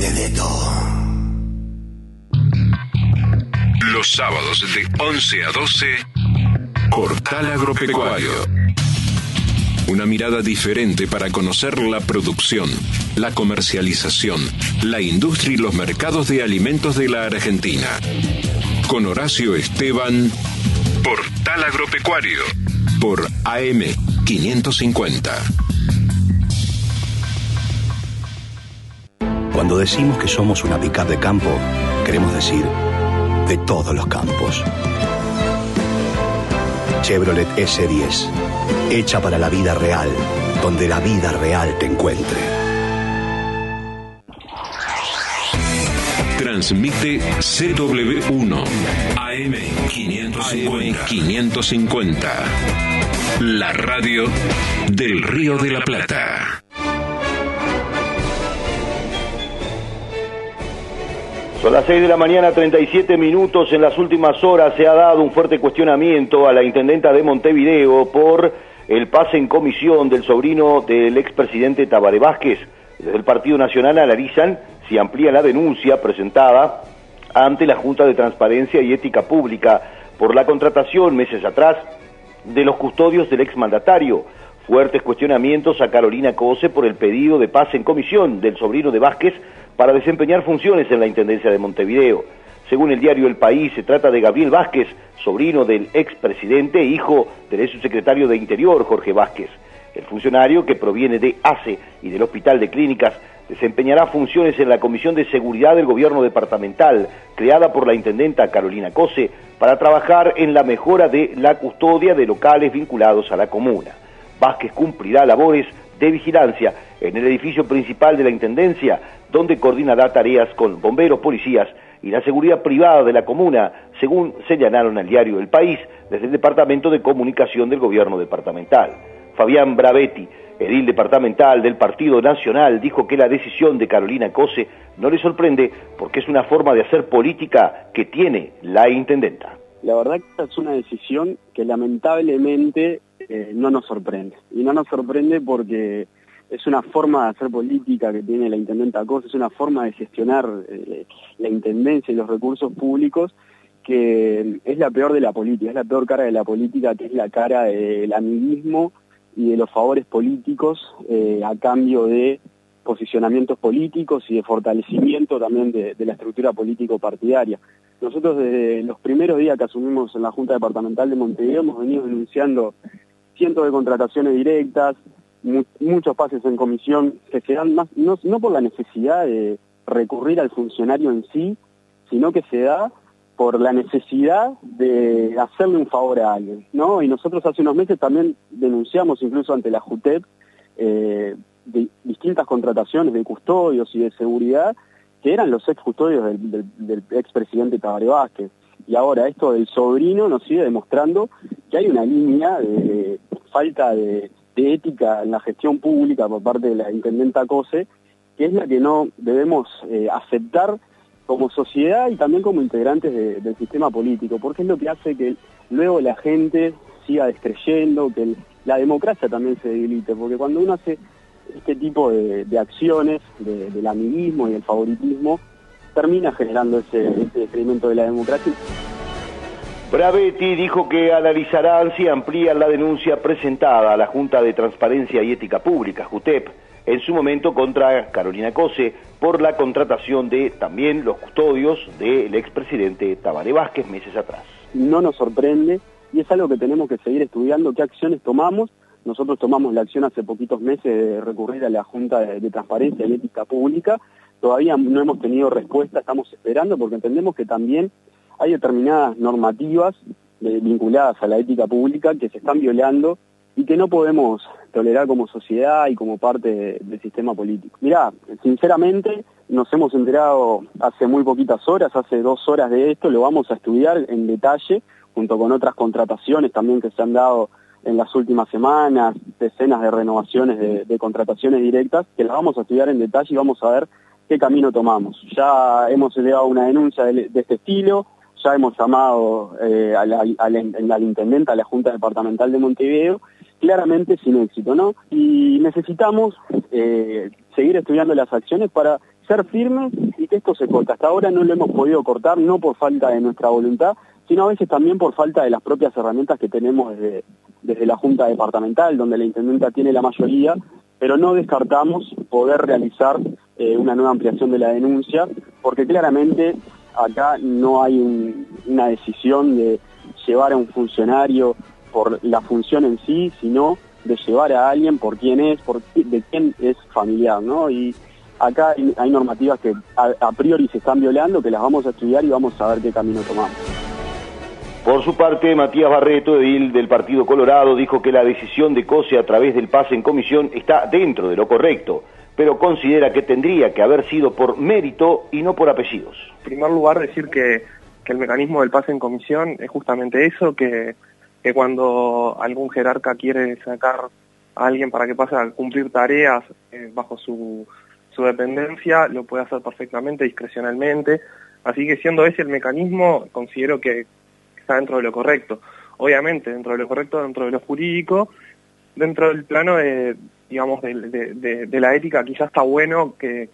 Benedetto? Los sábados de 11 a 12, Portal Agropecuario. Una mirada diferente para conocer la producción, la comercialización, la industria y los mercados de alimentos de la Argentina. Con Horacio Esteban, Portal Agropecuario, por AM 550. Cuando decimos que somos una pickup de campo, queremos decir de todos los campos. Chevrolet S10, hecha para la vida real, donde la vida real te encuentre. Transmite CW1 AM 550. 550. La radio del Río de la Plata. Son las 6 de la mañana, 37 minutos. En las últimas horas se ha dado un fuerte cuestionamiento a la intendenta de Montevideo por el pase en comisión del sobrino del expresidente Tabaré Vázquez. Desde el Partido Nacional analizan si amplía la denuncia presentada ante la Junta de Transparencia y Ética Pública por la contratación meses atrás de los custodios del exmandatario. Fuertes cuestionamientos a Carolina Cose por el pedido de pase en comisión del sobrino de Vázquez para desempeñar funciones en la Intendencia de Montevideo. Según el diario El País, se trata de Gabriel Vázquez, sobrino del expresidente e hijo del subsecretario de Interior, Jorge Vázquez. El funcionario, que proviene de ACE y del Hospital de Clínicas, desempeñará funciones en la Comisión de Seguridad del Gobierno Departamental, creada por la intendenta Carolina Cose, para trabajar en la mejora de la custodia de locales vinculados a la comuna. Vázquez cumplirá labores de vigilancia en el edificio principal de la Intendencia, donde coordinará tareas con bomberos, policías y la seguridad privada de la comuna, según señalaron al diario El País desde el Departamento de Comunicación del Gobierno Departamental. Fabián Bravetti, edil departamental del Partido Nacional, dijo que la decisión de Carolina Cose no le sorprende porque es una forma de hacer política que tiene la intendenta. La verdad que es una decisión que lamentablemente eh, no nos sorprende. Y no nos sorprende porque es una forma de hacer política que tiene la intendenta Cose, es una forma de gestionar eh, la intendencia y los recursos públicos que es la peor de la política, es la peor cara de la política, que es la cara del amiguismo y de los favores políticos eh, a cambio de posicionamientos políticos y de fortalecimiento también de, de la estructura político-partidaria. Nosotros desde los primeros días que asumimos en la Junta Departamental de Montevideo hemos venido denunciando cientos de contrataciones directas, mu muchos pases en comisión que se dan más, no, por la necesidad de recurrir al funcionario en sí, sino que se da por la necesidad de hacerle un favor a alguien, ¿no? Y nosotros hace unos meses también denunciamos incluso ante la JUTEP eh, distintas contrataciones de custodios y de seguridad que eran los ex custodios del, del, del expresidente Tabaré Vázquez. Y ahora esto del sobrino nos sigue demostrando que hay una línea de falta de, ética en la gestión pública por parte de la intendenta COSE, que es la que no debemos eh, aceptar como sociedad y también como integrantes de, del sistema político, porque es lo que hace que luego la gente siga descreyendo, que la democracia también se debilite, porque cuando uno hace este tipo de, acciones, de, del amiguismo y del favoritismo, termina generando ese, ese de la democracia. Bravetti dijo que analizarán si amplían la denuncia presentada a la Junta de Transparencia y Ética Pública, JUTEP, en su momento contra Carolina Cose por la contratación de también los custodios del expresidente Tabaré Vázquez meses atrás. No nos sorprende y es algo que tenemos que seguir estudiando qué acciones tomamos. Nosotros tomamos la acción hace poquitos meses de recurrir a la Junta de Transparencia y Ética Pública. Todavía no hemos tenido respuesta, estamos esperando porque entendemos que también hay determinadas normativas eh, vinculadas a la ética pública que se están violando y que no podemos tolerar como sociedad y como parte de, del sistema político. Mirá, sinceramente nos hemos enterado hace muy poquitas horas, hace dos horas de esto, lo vamos a estudiar en detalle, junto con otras contrataciones también que se han dado en las últimas semanas, decenas de renovaciones de, contrataciones directas, que las vamos a estudiar en detalle y vamos a ver qué camino tomamos. Ya hemos elevado una denuncia de, de este estilo, ya hemos llamado eh, a, la, a, a la intendenta, a la Junta Departamental de Montevideo, claramente sin éxito, ¿no? Y necesitamos eh, seguir estudiando las acciones para ser firmes y que esto se corte. Hasta ahora no lo hemos podido cortar, no por falta de nuestra voluntad, sino a veces también por falta de las propias herramientas que tenemos desde, desde la Junta Departamental, donde la intendenta tiene la mayoría, pero no descartamos poder realizar eh, una nueva ampliación de la denuncia, porque claramente acá no hay un, una decisión de llevar a un funcionario por la función en sí, sino de llevar a alguien por quién es, por de quién es familiar, ¿no? Y acá hay, hay normativas que a, a, priori se están violando, que las vamos a estudiar y vamos a ver qué camino tomamos. Por su parte, Matías Barreto, edil del Partido Colorado, dijo que la decisión de COSE a través del pase en comisión está dentro de lo correcto, pero considera que tendría que haber sido por mérito y no por apellidos. En primer lugar, decir que, que el mecanismo del pase en comisión es justamente eso, que que cuando algún jerarca quiere sacar a alguien para que pase a cumplir tareas eh, bajo su, su dependencia, lo puede hacer perfectamente, discrecionalmente. Así que siendo ese el mecanismo, considero que está dentro de lo correcto. Obviamente, dentro de lo correcto, dentro de lo jurídico, dentro del plano de, digamos, de, la ética, quizás está bueno que,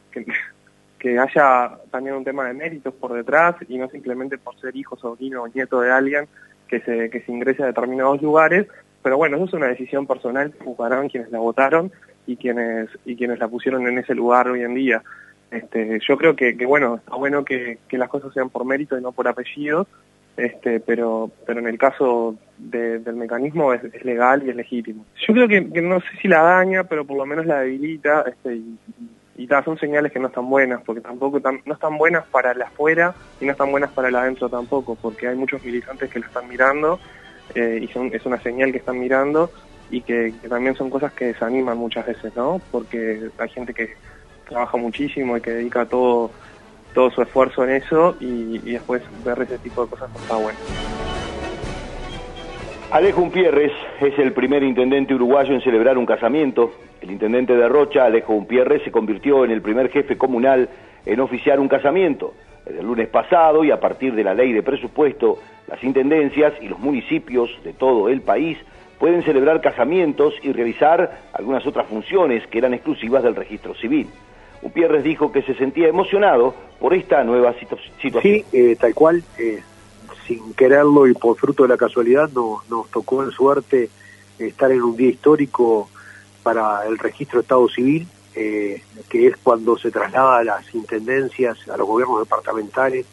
haya también un tema de méritos por detrás y no simplemente por ser hijo, sobrino o nieto de alguien, que se, que se ingrese a determinados lugares, pero bueno, eso es una decisión personal que juzgarán quienes la votaron y quienes, y quienes la pusieron en ese lugar hoy en día. Este, yo creo que, bueno, está bueno que, que las cosas sean por mérito y no por apellidos, este, pero, pero en el caso de, del mecanismo es, legal y es legítimo. Yo creo que, no sé si la daña, pero por lo menos la debilita, este, y, y son señales que no están buenas, porque tampoco no están buenas para la afuera y no están buenas para el adentro tampoco, porque hay muchos militantes que la están mirando eh, y son, es una señal que están mirando y que, que, también son cosas que desaniman muchas veces, ¿no? Porque hay gente que trabaja muchísimo y que dedica todo todo su esfuerzo en eso y, después ver ese tipo de cosas no está bueno. Alejo Umpierres es el primer intendente uruguayo en celebrar un casamiento. El intendente de Rocha, Alejo Umpierres, se convirtió en el primer jefe comunal en oficiar un casamiento. Desde el lunes pasado y a partir de la ley de presupuesto, las intendencias y los municipios de todo el país pueden celebrar casamientos y realizar algunas otras funciones que eran exclusivas del registro civil. Umpierres dijo que se sentía emocionado por esta nueva situ situación. Sí, eh, tal cual. Eh sin quererlo y por fruto de la casualidad no, nos tocó en suerte estar en un día histórico para el registro de Estado Civil, eh, que es cuando se traslada a las intendencias, a los gobiernos departamentales,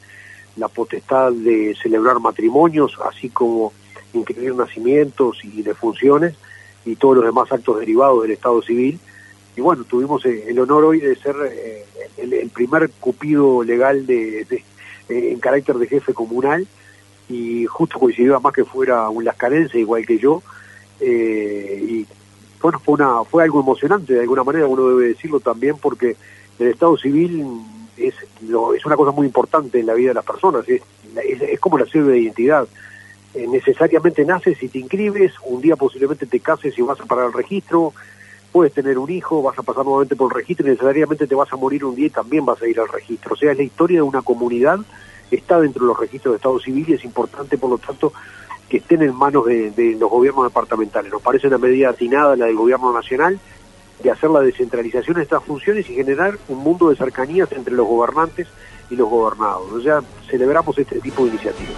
la potestad de celebrar matrimonios, así como inscribir nacimientos y defunciones y todos los demás actos derivados del Estado Civil. Y bueno, tuvimos eh, el honor hoy de ser eh, el, el, primer cupido legal de, de en carácter de jefe comunal y justo coincidió además que fuera un lascarense igual que yo y bueno, fue, una, fue algo emocionante de alguna manera, uno debe decirlo también porque el Estado civil es, lo, es una cosa muy importante en la vida de las personas, es, como la selva de identidad. Eh, necesariamente naces y te inscribes, un día posiblemente te cases y vas a parar el registro, puedes tener un hijo, vas a pasar nuevamente por el registro y necesariamente te vas a morir un día y también vas a ir al registro. O sea, es la historia de una comunidad, está dentro de los registros de Estado civil y es importante, por lo tanto, que estén en manos de, los gobiernos departamentales. Nos parece una medida atinada la del gobierno nacional de hacer la descentralización de estas funciones y generar un mundo de cercanías entre los gobernantes y los gobernados. O sea, celebramos este tipo de iniciativas.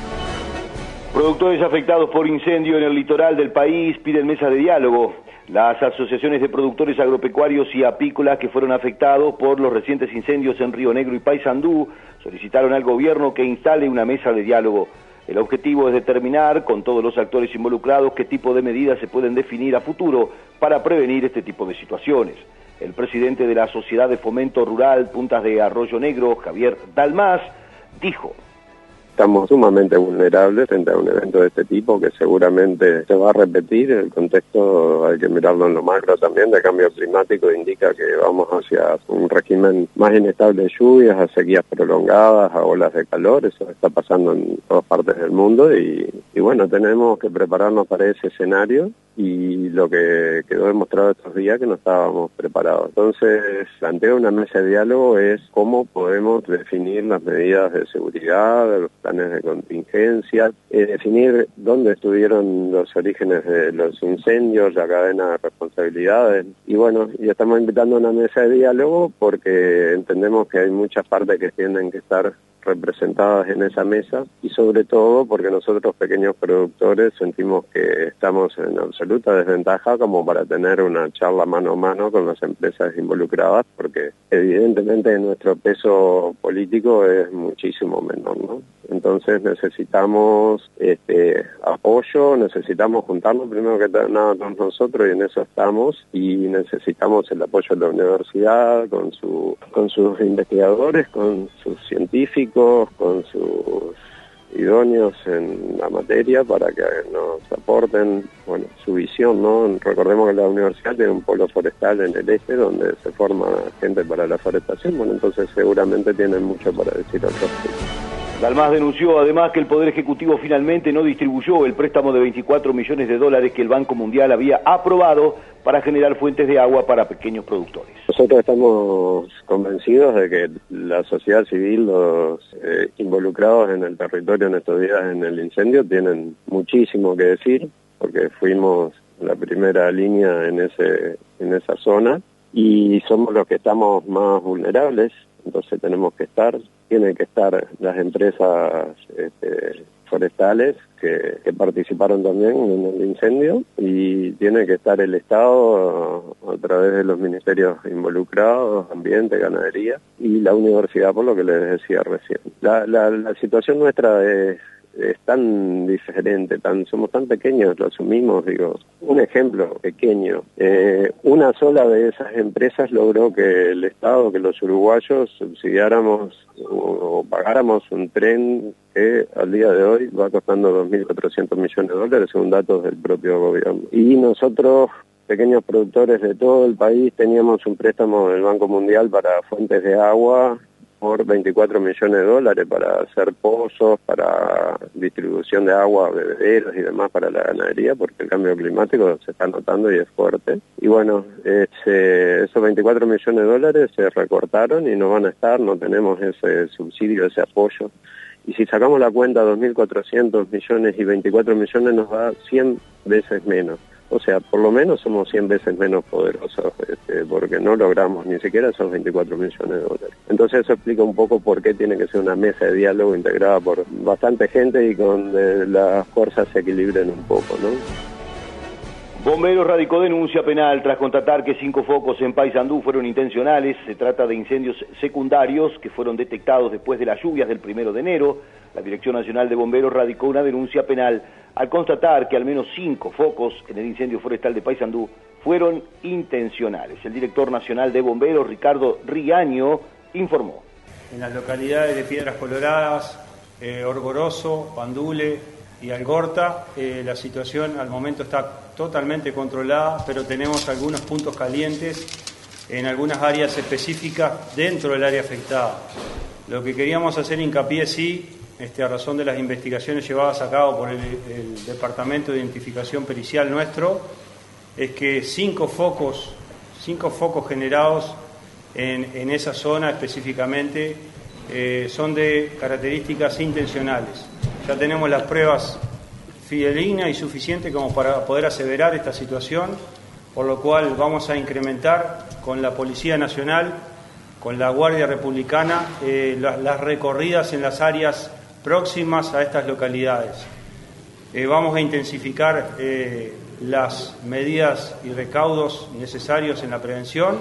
Productores afectados por incendio en el litoral del país piden mesa de diálogo. Las asociaciones de productores agropecuarios y apícolas que fueron afectados por los recientes incendios en Río Negro y Paysandú solicitaron al gobierno que instale una mesa de diálogo. El objetivo es determinar con todos los actores involucrados qué tipo de medidas se pueden definir a futuro para prevenir este tipo de situaciones. El presidente de la Sociedad de Fomento Rural Puntas de Arroyo Negro, Javier Dalmas, dijo estamos sumamente vulnerables frente a un evento de este tipo que seguramente se va a repetir. El contexto hay que mirarlo en lo macro también de cambio climático indica que vamos hacia un régimen más inestable de lluvias, a sequías prolongadas, a olas de calor. Eso está pasando en todas partes del mundo y, bueno, tenemos que prepararnos para ese escenario y lo que quedó demostrado estos días que no estábamos preparados. Entonces, planteo una mesa de diálogo es cómo podemos definir las medidas de seguridad, planes de contingencia, definir dónde estuvieron los orígenes de los incendios, la cadena de responsabilidades. Y bueno, y estamos invitando a una mesa de diálogo porque entendemos que hay muchas partes que tienen que estar representadas en esa mesa y sobre todo porque nosotros pequeños productores sentimos que estamos en absoluta desventaja como para tener una charla mano a mano con las empresas involucradas porque evidentemente nuestro peso político es muchísimo menor, ¿no? Entonces necesitamos este, apoyo, necesitamos juntarnos primero que nada con nosotros y en eso estamos y necesitamos el apoyo de la universidad con, su, con sus investigadores, con sus científicos, con sus idóneos en la materia para que nos aporten bueno su visión no recordemos que la universidad tiene un polo forestal en el este donde se forma gente para la forestación. Bueno entonces seguramente tienen mucho para decir al respecto Dalmas denunció además que el Poder Ejecutivo finalmente no distribuyó el préstamo de 24 millones de dólares que el Banco Mundial había aprobado para generar fuentes de agua para pequeños productores. Nosotros estamos convencidos de que la sociedad civil, los eh, involucrados en el territorio en estos días en el incendio, tienen muchísimo que decir, porque fuimos la primera línea en, ese, en esa zona y somos los que estamos más vulnerables, entonces tenemos que estar tienen que estar las empresas este, forestales que, participaron también en el incendio y tiene que estar el Estado a, través de los ministerios involucrados, ambiente, ganadería y la universidad, por lo que les decía recién. La, la, la situación nuestra es es tan diferente, tan somos tan pequeños, lo asumimos, digo, un ejemplo pequeño, eh, una sola de esas empresas logró que el Estado, que los uruguayos subsidiáramos o, pagáramos un tren que al día de hoy va costando 2.400 millones de dólares según datos del propio gobierno. Y nosotros pequeños productores de todo el país teníamos un préstamo del Banco Mundial para fuentes de agua por 24 millones de dólares para hacer pozos, para distribución de agua, bebederos y demás para la ganadería, porque el cambio climático se está notando y es fuerte. Y bueno, esos 24 millones de dólares se recortaron y no van a estar, no tenemos ese subsidio, ese apoyo. Y si sacamos la cuenta, 2.400 millones y 24 millones nos da 100 veces menos. O sea, por lo menos somos 100 veces menos poderosos este, porque no logramos ni siquiera esos 24 millones de dólares. Entonces eso explica un poco por qué tiene que ser una mesa de diálogo integrada por bastante gente y con eh, las fuerzas se equilibren un poco, ¿no? Bomberos radicó denuncia penal tras constatar que cinco focos en Paysandú fueron intencionales. Se trata de incendios secundarios que fueron detectados después de las lluvias del primero de enero. La Dirección Nacional de Bomberos radicó una denuncia penal al constatar que al menos cinco focos en el incendio forestal de Paysandú fueron intencionales. El director nacional de bomberos, Ricardo Riaño, informó. En las localidades de Piedras Coloradas, eh, Orgoroso, Pandule y Algorta, eh, la situación al momento está totalmente controlada, pero tenemos algunos puntos calientes en algunas áreas específicas dentro del área afectada. Lo que queríamos hacer hincapié, sí, este, a razón de las investigaciones llevadas a cabo por el, Departamento de Identificación Pericial nuestro, es que cinco focos, cinco focos generados en, en esa zona específicamente eh, son de características intencionales. Ya tenemos las pruebas fidedignas y suficientes como para poder aseverar esta situación, por lo cual vamos a incrementar con la Policía Nacional, con la Guardia Republicana, eh, las, las recorridas en las áreas próximas a estas localidades. Eh, vamos a intensificar eh, las medidas y recaudos necesarios en la prevención,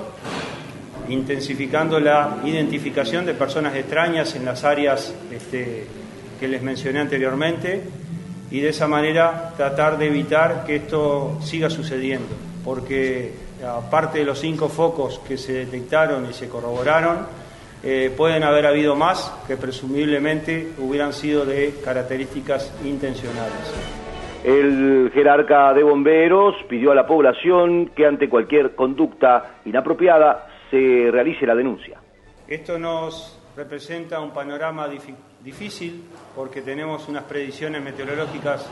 intensificando la identificación de personas extrañas en las áreas este, que les mencioné anteriormente y de esa manera tratar de evitar que esto siga sucediendo, porque aparte de los cinco focos que se detectaron y se corroboraron, eh, pueden haber habido más que presumiblemente hubieran sido de características intencionales. El jerarca de bomberos pidió a la población que ante cualquier conducta inapropiada se realice la denuncia. Esto nos representa un panorama difícil porque tenemos unas predicciones meteorológicas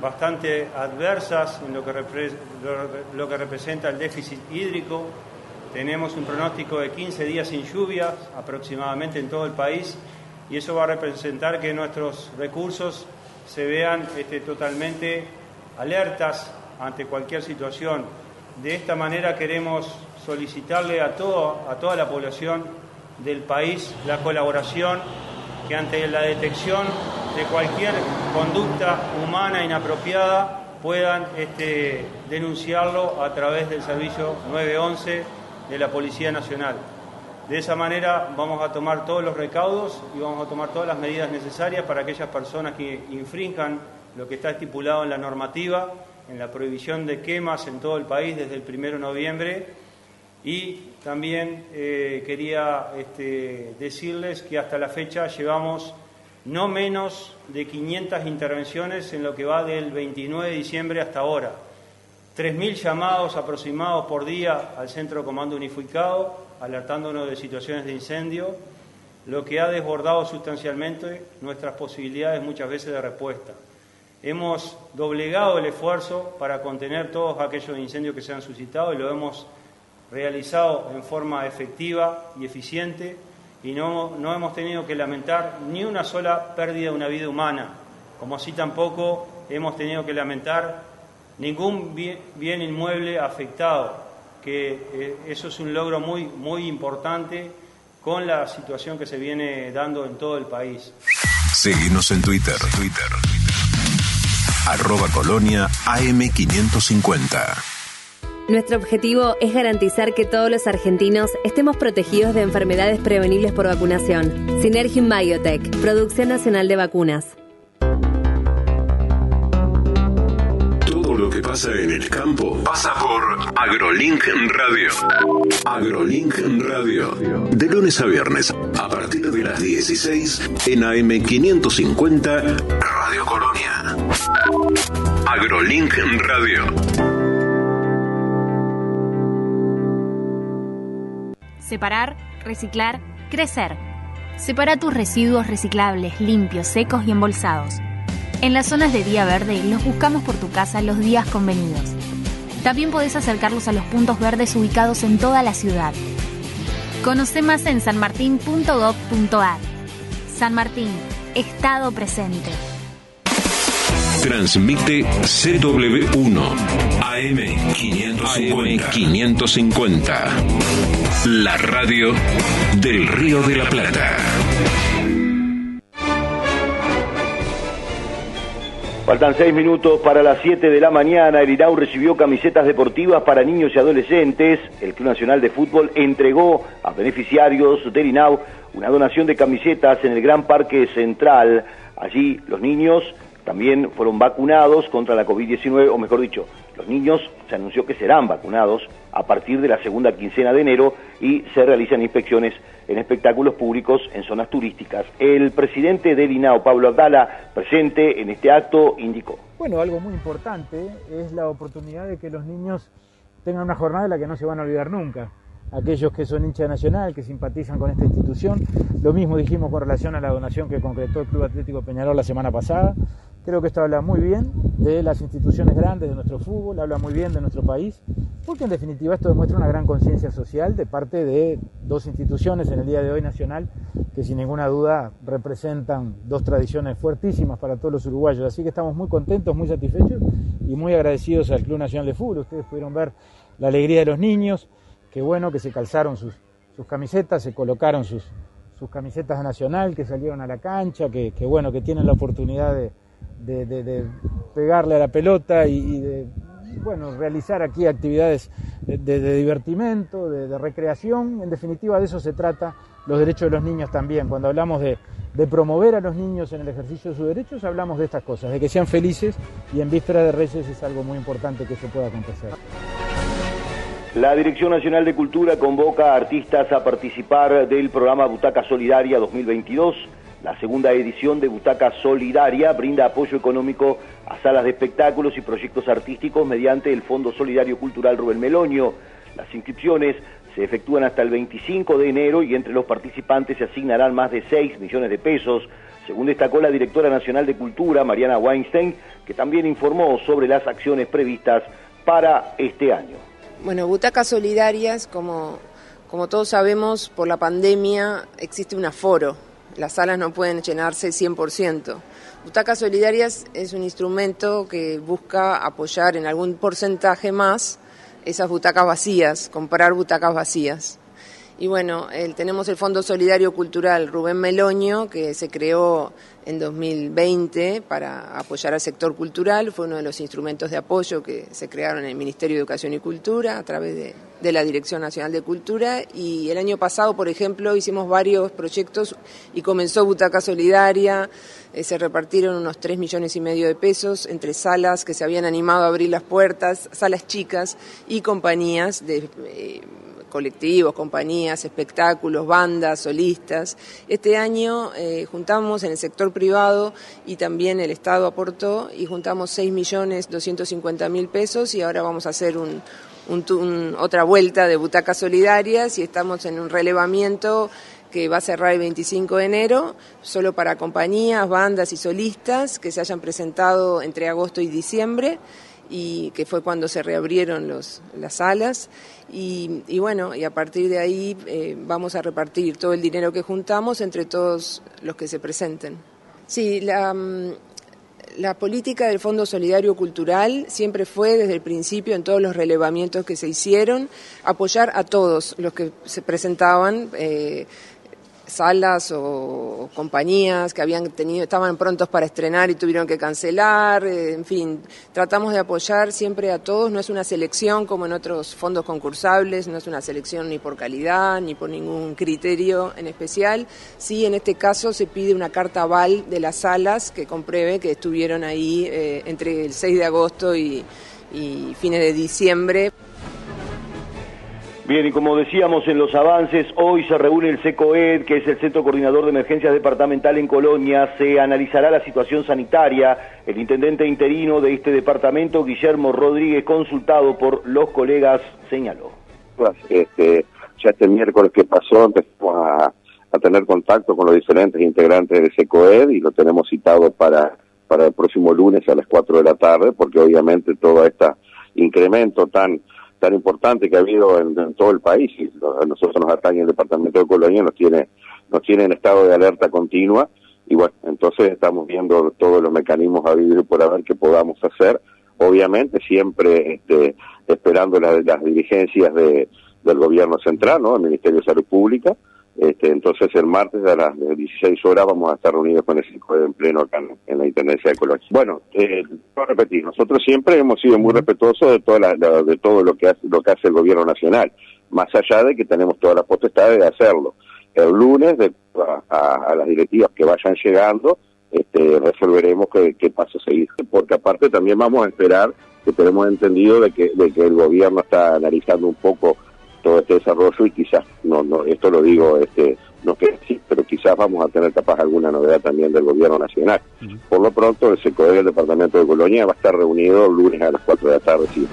bastante adversas en lo que, lo que representa el déficit hídrico. Tenemos un pronóstico de 15 días sin lluvias aproximadamente en todo el país y eso va a representar que nuestros recursos se vean este, totalmente alertas ante cualquier situación. De esta manera queremos solicitarle a, todo, a toda la población del país la colaboración que ante la detección de cualquier conducta humana inapropiada puedan este, denunciarlo a través del servicio 911 de la Policía Nacional. De esa manera vamos a tomar todos los recaudos y vamos a tomar todas las medidas necesarias para aquellas personas que infrinjan lo que está estipulado en la normativa, en la prohibición de quemas en todo el país desde el 1 de noviembre. Y también eh, quería este, decirles que hasta la fecha llevamos no menos de 500 intervenciones en lo que va del 29 de diciembre hasta ahora. 3.000 llamados aproximados por día al Centro de Comando Unificado, alertándonos de situaciones de incendio, lo que ha desbordado sustancialmente nuestras posibilidades muchas veces de respuesta. Hemos doblegado el esfuerzo para contener todos aquellos incendios que se han suscitado y lo hemos realizado en forma efectiva y eficiente y no, no hemos tenido que lamentar ni una sola pérdida de una vida humana, como así tampoco hemos tenido que lamentar ningún bien, inmueble afectado, que eh, eso es un logro muy, muy importante con la situación que se viene dando en todo el país. Seguimos en Twitter, Twitter. Arroba Colonia AM550. Nuestro objetivo es garantizar que todos los argentinos estemos protegidos de enfermedades prevenibles por vacunación. Synergium Biotech, Producción Nacional de Vacunas. lo que pasa en el campo pasa por AgroLink Radio. AgroLink Radio. De lunes a viernes, a partir de las 16, en AM550, Radio Colonia. AgroLink Radio. Separar, reciclar, crecer. Separa tus residuos reciclables, limpios, secos y embolsados en las zonas de día verde los buscamos por tu casa los días convenidos. También podés acercarlos a los puntos verdes ubicados en toda la ciudad. Conoce más en sanmartin.gov.ar. San Martín, Estado presente. Transmite CW1 AM550. 550. La radio del Río de la Plata. Faltan seis minutos para las siete de la mañana. El INAU recibió camisetas deportivas para niños y adolescentes. El Club Nacional de Fútbol entregó a beneficiarios del INAU una donación de camisetas en el Gran Parque Central. Allí los niños también fueron vacunados contra la COVID-19, o mejor dicho, Los niños se anunció que serán vacunados a partir de la segunda quincena de enero y se realizan inspecciones en espectáculos públicos en zonas turísticas. El presidente de INAO, Pablo Abdala, presente en este acto, indicó. Bueno, algo muy importante es la oportunidad de que los niños tengan una jornada de la que no se van a olvidar nunca. Aquellos que son hinchas nacional, que simpatizan con esta institución. Lo mismo dijimos con relación a la donación que concretó el Club Atlético Peñarol la semana pasada. Creo que esto habla muy bien de las instituciones grandes de nuestro fútbol, habla muy bien de nuestro país, porque en definitiva esto demuestra una gran conciencia social de parte de dos instituciones en el día de hoy nacional que sin ninguna duda representan dos tradiciones fuertísimas para todos los uruguayos. Así que estamos muy contentos, muy satisfechos y muy agradecidos al Club Nacional de Fútbol. Ustedes pudieron ver la alegría de los niños, qué bueno que se calzaron sus, camisetas, se colocaron sus, sus camisetas de nacional, que salieron a la cancha, que, que bueno, que tienen la oportunidad de de, de, pegarle a la pelota y, de bueno, realizar aquí actividades de, divertimento, de, recreación. En definitiva, de eso se trata los derechos de los niños también. Cuando hablamos de, promover a los niños en el ejercicio de sus derechos, hablamos de estas cosas, de que sean felices y en víspera de Reyes es algo muy importante que eso pueda acontecer. La Dirección Nacional de Cultura convoca a artistas a participar del programa Butaca Solidaria 2022 la segunda edición de Butaca Solidaria brinda apoyo económico a salas de espectáculos y proyectos artísticos mediante el Fondo Solidario Cultural Rubén Meloño. Las inscripciones se efectúan hasta el 25 de enero y entre los participantes se asignarán más de 6 millones de pesos, según destacó la directora nacional de Cultura, Mariana Weinstein, que también informó sobre las acciones previstas para este año. Bueno, Butacas Solidarias, como, como todos sabemos, por la pandemia existe un aforo las salas no pueden llenarse 100%. Butacas Solidarias es un instrumento que busca apoyar en algún porcentaje más esas butacas vacías, comprar butacas vacías. Y bueno, tenemos el Fondo Solidario Cultural Rubén Meloño, que se creó en 2020 para apoyar al sector cultural. Fue uno de los instrumentos de apoyo que se crearon en el Ministerio de Educación y Cultura a través de, de la Dirección Nacional de Cultura. Y el año pasado, por ejemplo, hicimos varios proyectos y comenzó Butaca Solidaria. Eh, se repartieron unos 3 millones y medio de pesos entre salas que se habían animado a abrir las puertas, salas chicas y compañías de... Eh, colectivos, compañías, espectáculos, bandas, solistas. Este año eh, juntamos en el sector privado y también el Estado aportó y juntamos 6.250.000 pesos y ahora vamos a hacer un, otra vuelta de butacas solidarias y estamos en un relevamiento que va a cerrar el 25 de enero, solo para compañías, bandas y solistas que se hayan presentado entre agosto y diciembre y que fue cuando se reabrieron los, las salas. Y, bueno, y a partir de ahí eh, vamos a repartir todo el dinero que juntamos entre todos los que se presenten. Sí, la, mm, política del Fondo Solidario Cultural siempre fue desde el principio en todos los relevamientos que se hicieron apoyar a todos los que se presentaban. Eh, salas o, compañías que habían tenido, estaban prontos para estrenar y tuvieron que cancelar, eh, en fin, tratamos de apoyar siempre a todos, no es una selección como en otros fondos concursables, no es una selección ni por calidad ni por ningún criterio en especial, sí en este caso se pide una carta aval de las salas que compruebe que estuvieron ahí eh, entre el 6 de agosto y fines de diciembre. Bien, y como decíamos en los avances, hoy se reúne el SECOED, que es el Centro Coordinador de Emergencias Departamental en Colonia. Se analizará la situación sanitaria. El intendente interino de este departamento, Guillermo Rodríguez, consultado por los colegas, señaló. Este, ya este miércoles que pasó empezamos a, tener contacto con los diferentes integrantes del SECOED y lo tenemos citado para, para el próximo lunes a las 4 de la tarde, porque obviamente todo este incremento tan tan importante que ha habido en, todo el país y nosotros nos atañe el departamento de Colonia nos tiene nos tiene en estado de alerta continua y bueno entonces estamos viendo todos los mecanismos a vivir por ver qué podamos hacer obviamente siempre este, esperando las dirigencias de, del gobierno central no el Ministerio de Salud Pública este, entonces el martes a las 16 horas vamos a estar reunidos con el de en pleno acá en, la Intendencia de Colonia. Bueno, eh, a repetir, nosotros siempre hemos sido muy respetuosos de, toda de todo lo que, hace, lo que hace el gobierno nacional, más allá de que tenemos toda la potestad de hacerlo. El lunes, de, a, las directivas que vayan llegando, este, resolveremos qué, qué paso seguir, porque aparte también vamos a esperar que tenemos entendido de que, de que el gobierno está analizando un poco todo este desarrollo y quizás, no, no, esto lo digo, este, no que sí, pero quizás vamos a tener capaz alguna novedad también del gobierno nacional. Por lo pronto, el SECOE del departamento de Colonia va a estar reunido lunes a las 4 de la tarde, si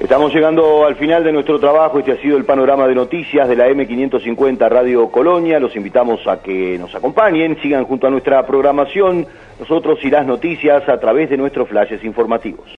Estamos llegando al final de nuestro trabajo. Este ha sido el panorama de noticias de la M550 Radio Colonia. Los invitamos a que nos acompañen, sigan junto a nuestra programación, nosotros y las noticias a través de nuestros flashes informativos.